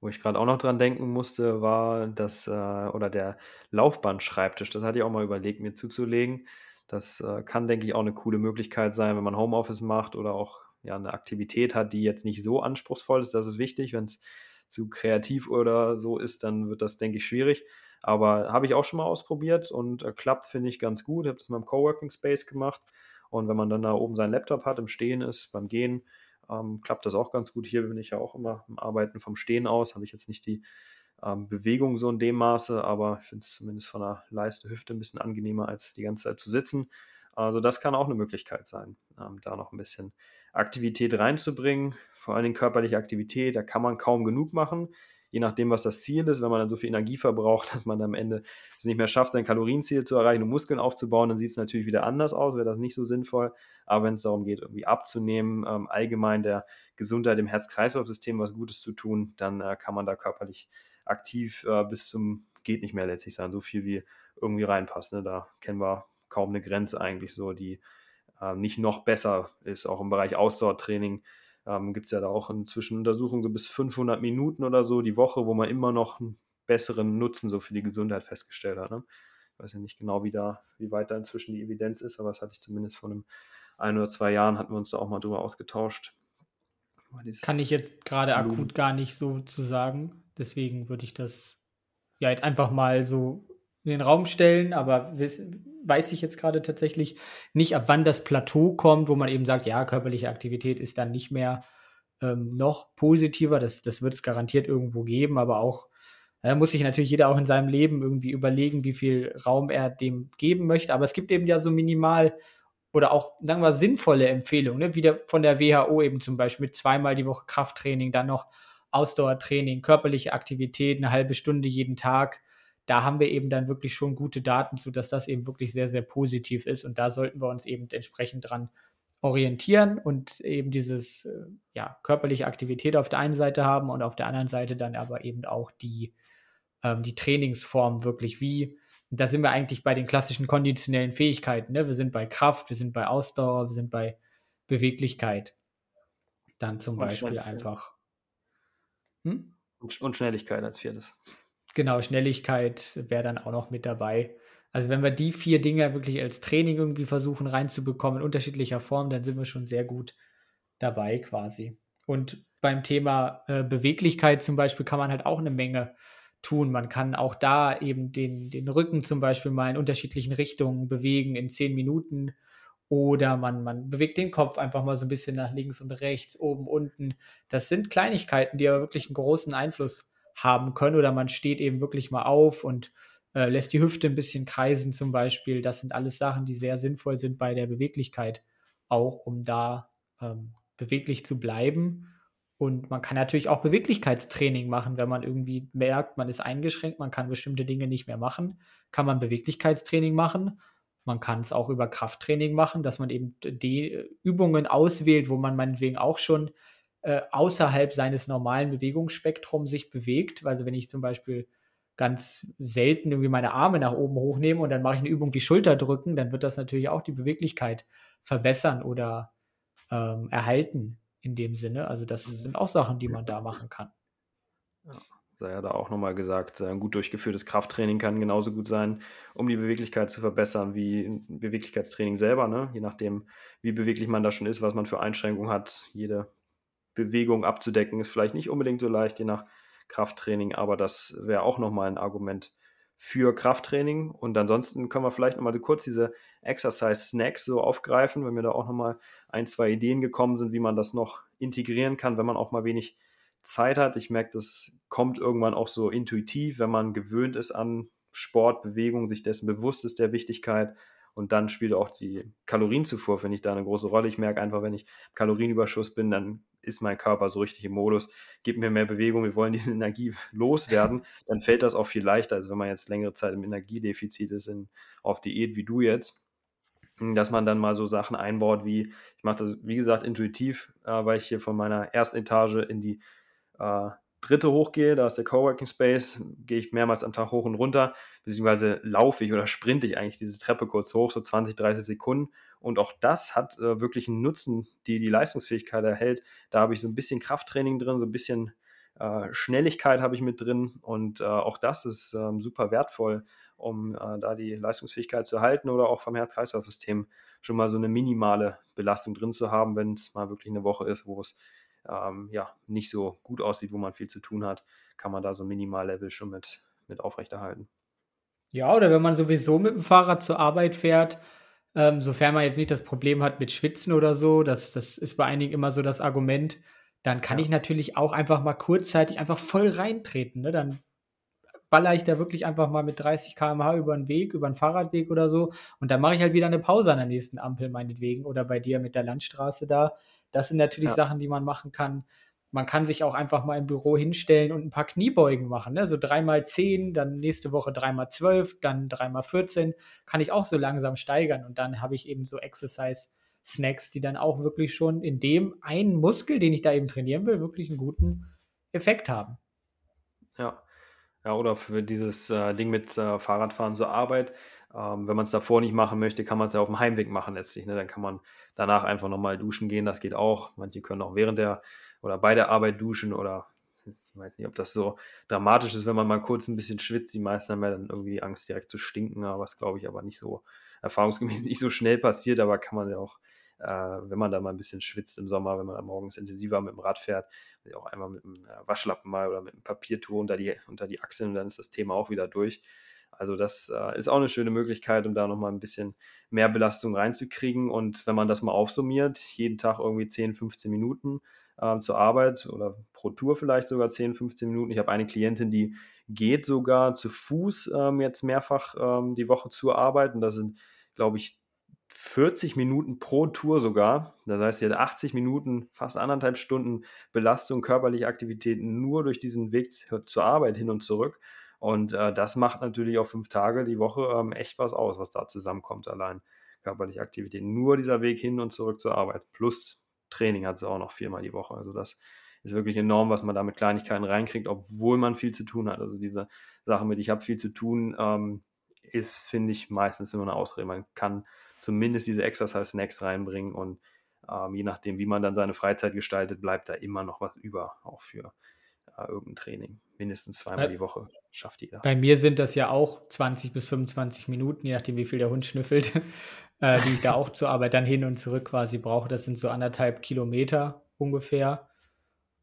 Wo ich gerade auch noch dran denken musste, war das äh, oder der Laufbandschreibtisch. Das hatte ich auch mal überlegt, mir zuzulegen. Das äh, kann, denke ich, auch eine coole Möglichkeit sein, wenn man Homeoffice macht oder auch ja, eine Aktivität hat, die jetzt nicht so anspruchsvoll ist. Das ist wichtig. Wenn es zu kreativ oder so ist, dann wird das, denke ich, schwierig. Aber habe ich auch schon mal ausprobiert und äh, klappt, finde ich, ganz gut. Ich habe das mal im Coworking Space gemacht und wenn man dann da oben seinen Laptop hat, im Stehen ist, beim Gehen, ähm, klappt das auch ganz gut. Hier bin ich ja auch immer im Arbeiten vom Stehen aus, habe ich jetzt nicht die ähm, Bewegung so in dem Maße, aber ich finde es zumindest von der Leiste Hüfte ein bisschen angenehmer, als die ganze Zeit zu sitzen. Also das kann auch eine Möglichkeit sein, ähm, da noch ein bisschen Aktivität reinzubringen, vor allen Dingen körperliche Aktivität, da kann man kaum genug machen. Je nachdem, was das Ziel ist, wenn man dann so viel Energie verbraucht, dass man am Ende es nicht mehr schafft, sein Kalorienziel zu erreichen und Muskeln aufzubauen, dann sieht es natürlich wieder anders aus, wäre das nicht so sinnvoll. Aber wenn es darum geht, irgendwie abzunehmen, ähm, allgemein der Gesundheit im Herz-Kreislauf-System was Gutes zu tun, dann äh, kann man da körperlich aktiv äh, bis zum geht nicht mehr letztlich sein, so viel wie irgendwie reinpasst. Ne? Da kennen wir kaum eine Grenze eigentlich so, die äh, nicht noch besser ist. Auch im Bereich Ausdauertraining ähm, gibt es ja da auch inzwischen Untersuchungen so bis 500 Minuten oder so die Woche, wo man immer noch einen besseren Nutzen so für die Gesundheit festgestellt hat. Ne? Ich weiß ja nicht genau, wie, da, wie weit da inzwischen die Evidenz ist, aber das hatte ich zumindest vor einem ein oder zwei Jahren, hatten wir uns da auch mal drüber ausgetauscht. Kann ich jetzt gerade akut gar nicht so zu sagen. Deswegen würde ich das ja jetzt einfach mal so in den Raum stellen, aber weiß ich jetzt gerade tatsächlich nicht, ab wann das Plateau kommt, wo man eben sagt, ja, körperliche Aktivität ist dann nicht mehr ähm, noch positiver. Das, das wird es garantiert irgendwo geben, aber auch da muss sich natürlich jeder auch in seinem Leben irgendwie überlegen, wie viel Raum er dem geben möchte. Aber es gibt eben ja so minimal oder auch, sagen wir, sinnvolle Empfehlungen, ne? wie von der WHO eben zum Beispiel mit zweimal die Woche Krafttraining, dann noch Ausdauertraining, körperliche Aktivität, eine halbe Stunde jeden Tag. Da haben wir eben dann wirklich schon gute Daten zu, dass das eben wirklich sehr, sehr positiv ist. Und da sollten wir uns eben entsprechend dran orientieren und eben dieses äh, ja, körperliche Aktivität auf der einen Seite haben und auf der anderen Seite dann aber eben auch die, ähm, die Trainingsform wirklich wie. Da sind wir eigentlich bei den klassischen konditionellen Fähigkeiten. Ne? Wir sind bei Kraft, wir sind bei Ausdauer, wir sind bei Beweglichkeit. Dann zum und Beispiel einfach hm? Und, und Schnelligkeit als viertes. Genau, Schnelligkeit wäre dann auch noch mit dabei. Also wenn wir die vier Dinge wirklich als Training irgendwie versuchen reinzubekommen in unterschiedlicher Form, dann sind wir schon sehr gut dabei quasi. Und beim Thema äh, Beweglichkeit zum Beispiel kann man halt auch eine Menge tun. Man kann auch da eben den, den Rücken zum Beispiel mal in unterschiedlichen Richtungen bewegen in zehn Minuten oder man, man bewegt den Kopf einfach mal so ein bisschen nach links und rechts, oben, unten. Das sind Kleinigkeiten, die aber wirklich einen großen Einfluss haben können. Oder man steht eben wirklich mal auf und äh, lässt die Hüfte ein bisschen kreisen zum Beispiel. Das sind alles Sachen, die sehr sinnvoll sind bei der Beweglichkeit, auch um da ähm, beweglich zu bleiben. Und man kann natürlich auch Beweglichkeitstraining machen, wenn man irgendwie merkt, man ist eingeschränkt, man kann bestimmte Dinge nicht mehr machen, kann man Beweglichkeitstraining machen. Man kann es auch über Krafttraining machen, dass man eben die Übungen auswählt, wo man meinetwegen auch schon äh, außerhalb seines normalen Bewegungsspektrums sich bewegt. Also wenn ich zum Beispiel ganz selten irgendwie meine Arme nach oben hochnehme und dann mache ich eine Übung wie Schulterdrücken, dann wird das natürlich auch die Beweglichkeit verbessern oder ähm, erhalten in dem Sinne. Also das mhm. sind auch Sachen, die man da machen kann. Ja sei ja da auch nochmal gesagt, ein gut durchgeführtes Krafttraining kann genauso gut sein, um die Beweglichkeit zu verbessern, wie ein Beweglichkeitstraining selber, ne? je nachdem, wie beweglich man da schon ist, was man für Einschränkungen hat. Jede Bewegung abzudecken ist vielleicht nicht unbedingt so leicht, je nach Krafttraining, aber das wäre auch nochmal ein Argument für Krafttraining. Und ansonsten können wir vielleicht nochmal kurz diese Exercise Snacks so aufgreifen, wenn mir da auch nochmal ein, zwei Ideen gekommen sind, wie man das noch integrieren kann, wenn man auch mal wenig Zeit hat. Ich merke, das kommt irgendwann auch so intuitiv, wenn man gewöhnt ist an Sport, Bewegung, sich dessen bewusst ist der Wichtigkeit. Und dann spielt auch die Kalorienzufuhr, finde ich, da eine große Rolle. Ich merke einfach, wenn ich Kalorienüberschuss bin, dann ist mein Körper so richtig im Modus, gib mir mehr Bewegung, wir wollen diese Energie loswerden, dann fällt das auch viel leichter, als wenn man jetzt längere Zeit im Energiedefizit ist, in, auf Diät wie du jetzt dass man dann mal so Sachen einbaut wie, ich mache das, wie gesagt, intuitiv, äh, weil ich hier von meiner ersten Etage in die äh, dritte hochgehe, da ist der Coworking Space, gehe ich mehrmals am Tag hoch und runter, beziehungsweise laufe ich oder sprinte ich eigentlich diese Treppe kurz hoch, so 20, 30 Sekunden. Und auch das hat äh, wirklich einen Nutzen, die die Leistungsfähigkeit erhält. Da habe ich so ein bisschen Krafttraining drin, so ein bisschen äh, Schnelligkeit habe ich mit drin und äh, auch das ist ähm, super wertvoll, um äh, da die Leistungsfähigkeit zu erhalten oder auch vom Herz-Kreislauf-System schon mal so eine minimale Belastung drin zu haben, wenn es mal wirklich eine Woche ist, wo es ähm, ja, nicht so gut aussieht, wo man viel zu tun hat, kann man da so Minimallevel schon mit, mit aufrechterhalten. Ja, oder wenn man sowieso mit dem Fahrrad zur Arbeit fährt, ähm, sofern man jetzt nicht das Problem hat mit Schwitzen oder so, das, das ist bei einigen immer so das Argument, dann kann ja. ich natürlich auch einfach mal kurzzeitig einfach voll reintreten. Ne? Dann baller ich da wirklich einfach mal mit 30 km/h über den Weg, über einen Fahrradweg oder so. Und dann mache ich halt wieder eine Pause an der nächsten Ampel, meinetwegen. Oder bei dir mit der Landstraße da. Das sind natürlich ja. Sachen, die man machen kann. man kann sich auch einfach mal im Büro hinstellen und ein paar Kniebeugen machen. Ne? So dreimal zehn, dann nächste Woche dreimal zwölf, dann dreimal 14. Kann ich auch so langsam steigern. Und dann habe ich eben so Exercise-Snacks, die dann auch wirklich schon in dem einen Muskel, den ich da eben trainieren will, wirklich einen guten Effekt haben. Ja. Ja, oder für dieses äh, Ding mit äh, Fahrradfahren zur Arbeit. Ähm, wenn man es davor nicht machen möchte, kann man es ja auf dem Heimweg machen letztlich. Ne? Dann kann man danach einfach nochmal duschen gehen. Das geht auch. Manche können auch während der oder bei der Arbeit duschen oder ich weiß nicht, ob das so dramatisch ist, wenn man mal kurz ein bisschen schwitzt. Die meisten haben ja dann irgendwie Angst, direkt zu stinken, was glaube ich aber nicht so erfahrungsgemäß nicht so schnell passiert, aber kann man ja auch, äh, wenn man da mal ein bisschen schwitzt im Sommer, wenn man da morgens intensiver mit dem Rad fährt, auch einmal mit einem äh, Waschlappen mal oder mit einem Papiertuch unter die, unter die Achseln, dann ist das Thema auch wieder durch. Also das äh, ist auch eine schöne Möglichkeit, um da nochmal ein bisschen mehr Belastung reinzukriegen. Und wenn man das mal aufsummiert, jeden Tag irgendwie 10, 15 Minuten äh, zur Arbeit oder pro Tour vielleicht sogar 10, 15 Minuten. Ich habe eine Klientin, die geht sogar zu Fuß ähm, jetzt mehrfach ähm, die Woche zur Arbeit. Und das sind, glaube ich, 40 Minuten pro Tour sogar. Das heißt, sie hat 80 Minuten, fast anderthalb Stunden Belastung, körperliche Aktivitäten nur durch diesen Weg zur Arbeit hin und zurück. Und äh, das macht natürlich auf fünf Tage die Woche ähm, echt was aus, was da zusammenkommt allein. Körperliche Aktivität. Nur dieser Weg hin und zurück zur Arbeit. Plus Training hat sie auch noch viermal die Woche. Also das ist wirklich enorm, was man da mit Kleinigkeiten reinkriegt, obwohl man viel zu tun hat. Also diese Sache mit, ich habe viel zu tun, ähm, ist, finde ich, meistens immer eine Ausrede. Man kann zumindest diese Exercise-Snacks reinbringen und ähm, je nachdem, wie man dann seine Freizeit gestaltet, bleibt da immer noch was über, auch für äh, irgendein Training. Mindestens zweimal die Woche schafft jeder. Bei mir sind das ja auch 20 bis 25 Minuten, je nachdem, wie viel der Hund schnüffelt, äh, die ich da auch zur Arbeit dann hin und zurück quasi brauche. Das sind so anderthalb Kilometer ungefähr.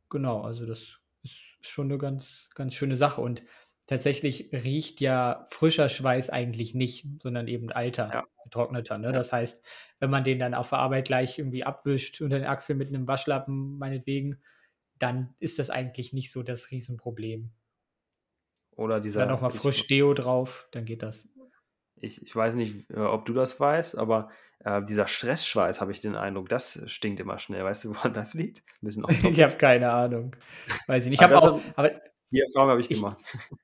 Genau, also das ist schon eine ganz, ganz schöne Sache. Und tatsächlich riecht ja frischer Schweiß eigentlich nicht, sondern eben alter, ja. getrockneter. Ne? Ja. Das heißt, wenn man den dann auf der Arbeit gleich irgendwie abwischt unter den Achseln mit einem Waschlappen, meinetwegen, dann ist das eigentlich nicht so das Riesenproblem. Oder dieser. Dann nochmal frisch Deo drauf, dann geht das. Ich, ich weiß nicht, äh, ob du das weißt, aber äh, dieser Stressschweiß, habe ich den Eindruck, das stinkt immer schnell. Weißt du, woran das liegt? ich habe keine Ahnung. Weiß ich nicht. Ich habe auch. Aber, die Erfahrung habe ich gemacht.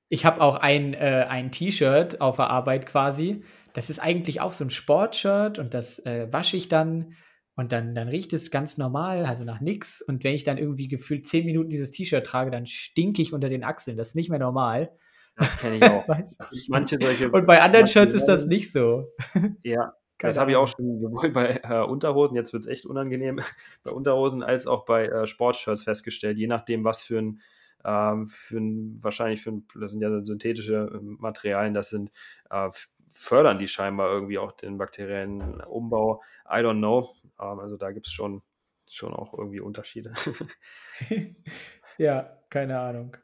Ich, ich habe auch ein, äh, ein T-Shirt auf der Arbeit quasi. Das ist eigentlich auch so ein Sportshirt und das äh, wasche ich dann und dann, dann riecht es ganz normal, also nach nichts. Und wenn ich dann irgendwie gefühlt zehn Minuten dieses T-Shirt trage, dann stinke ich unter den Achseln. Das ist nicht mehr normal. Das kenne ich auch. manche solche, und bei anderen Shirts ist das nicht so. Ja, das habe ich auch schon sowohl bei äh, Unterhosen, jetzt wird es echt unangenehm, bei Unterhosen als auch bei äh, Sportshirts festgestellt, je nachdem, was für ein, ähm, für ein wahrscheinlich für ein, das sind ja synthetische ähm, Materialien, das sind, äh, fördern die scheinbar irgendwie auch den bakteriellen Umbau. I don't know. Ähm, also da gibt es schon, schon auch irgendwie Unterschiede. ja, keine Ahnung.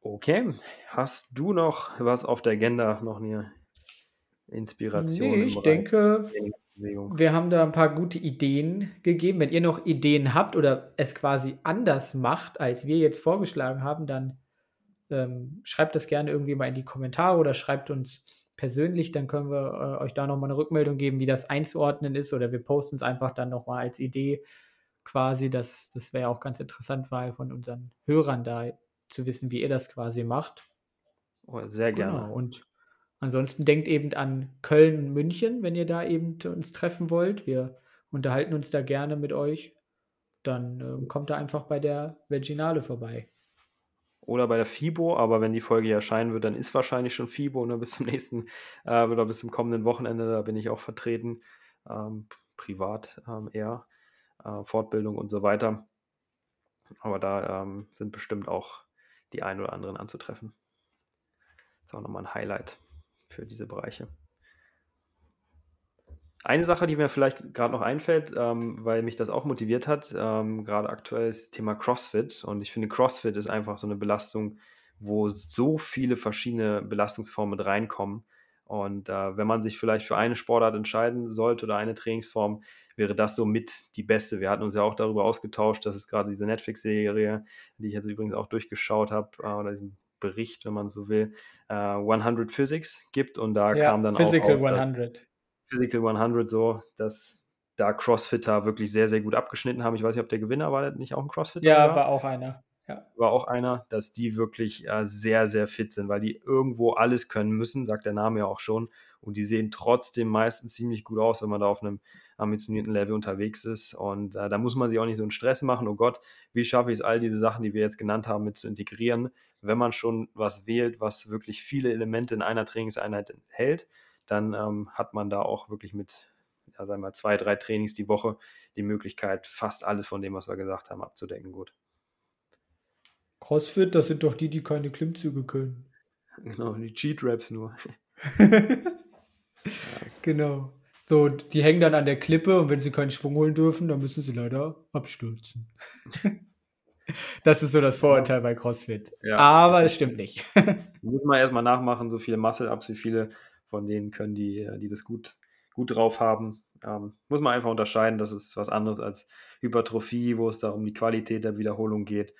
Okay, hast du noch was auf der Agenda, noch eine Inspiration? Nee, ich denke, wir haben da ein paar gute Ideen gegeben. Wenn ihr noch Ideen habt oder es quasi anders macht, als wir jetzt vorgeschlagen haben, dann ähm, schreibt das gerne irgendwie mal in die Kommentare oder schreibt uns persönlich, dann können wir äh, euch da nochmal eine Rückmeldung geben, wie das einzuordnen ist oder wir posten es einfach dann nochmal als Idee quasi. Das, das wäre auch ganz interessant, weil von unseren Hörern da zu wissen, wie ihr das quasi macht. Oh, sehr gerne. Genau. Und ansonsten denkt eben an Köln und München, wenn ihr da eben uns treffen wollt. Wir unterhalten uns da gerne mit euch. Dann äh, kommt da einfach bei der Virginale vorbei oder bei der FIBO, aber wenn die Folge hier erscheinen wird, dann ist wahrscheinlich schon FIBO, ne, bis zum nächsten äh, oder bis zum kommenden Wochenende, da bin ich auch vertreten, ähm, privat ähm, eher, äh, Fortbildung und so weiter. Aber da ähm, sind bestimmt auch die ein oder anderen anzutreffen. Das ist auch nochmal ein Highlight für diese Bereiche. Eine Sache, die mir vielleicht gerade noch einfällt, ähm, weil mich das auch motiviert hat, ähm, gerade aktuell ist das Thema CrossFit. Und ich finde, CrossFit ist einfach so eine Belastung, wo so viele verschiedene Belastungsformen mit reinkommen. Und äh, wenn man sich vielleicht für eine Sportart entscheiden sollte oder eine Trainingsform, wäre das so mit die beste. Wir hatten uns ja auch darüber ausgetauscht, dass es gerade diese Netflix-Serie, die ich jetzt übrigens auch durchgeschaut habe, äh, oder diesen Bericht, wenn man so will, äh, 100 Physics gibt. Und da ja, kam dann Physical auch. Physical 100. Physical 100 so, das da Crossfitter wirklich sehr, sehr gut abgeschnitten haben. Ich weiß nicht, ob der Gewinner war, der nicht auch ein Crossfitter? Ja, war, war auch einer. Ja. War auch einer, dass die wirklich äh, sehr, sehr fit sind, weil die irgendwo alles können müssen, sagt der Name ja auch schon. Und die sehen trotzdem meistens ziemlich gut aus, wenn man da auf einem ambitionierten Level unterwegs ist. Und äh, da muss man sich auch nicht so einen Stress machen. Oh Gott, wie schaffe ich es, all diese Sachen, die wir jetzt genannt haben, mit zu integrieren? Wenn man schon was wählt, was wirklich viele Elemente in einer Trainingseinheit enthält, dann ähm, hat man da auch wirklich mit, ja, sagen wir mal, zwei, drei Trainings die Woche die Möglichkeit, fast alles von dem, was wir gesagt haben, abzudecken. Gut. Crossfit, das sind doch die, die keine Klimmzüge können. Genau, die Cheat-Raps nur. genau. So, die hängen dann an der Klippe und wenn sie keinen Schwung holen dürfen, dann müssen sie leider abstürzen. das ist so das Vorurteil bei CrossFit. Ja. Aber das stimmt nicht. Muss man erstmal nachmachen, so viele Muscle-Ups, wie viele von denen können die, die das gut, gut drauf haben. Ähm, muss man einfach unterscheiden, das ist was anderes als Hypertrophie, wo es da um die Qualität der Wiederholung geht.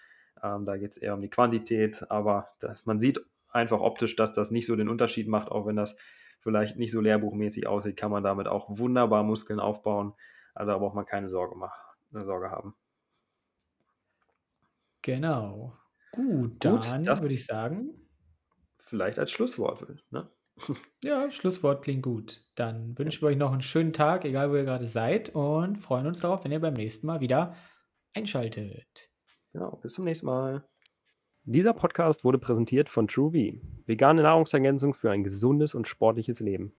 Ähm, da geht es eher um die Quantität, aber das, man sieht einfach optisch, dass das nicht so den Unterschied macht, auch wenn das vielleicht nicht so lehrbuchmäßig aussieht, kann man damit auch wunderbar Muskeln aufbauen. Also da braucht man keine Sorge, machen, eine Sorge haben. Genau. Gut, dann Gut, das würde ich sagen. Vielleicht als Schlusswort. Ne? Ja, Schlusswort klingt gut. Dann wünschen wir euch noch einen schönen Tag, egal wo ihr gerade seid, und freuen uns darauf, wenn ihr beim nächsten Mal wieder einschaltet. Genau, bis zum nächsten Mal. Dieser Podcast wurde präsentiert von TrueV, vegane Nahrungsergänzung für ein gesundes und sportliches Leben.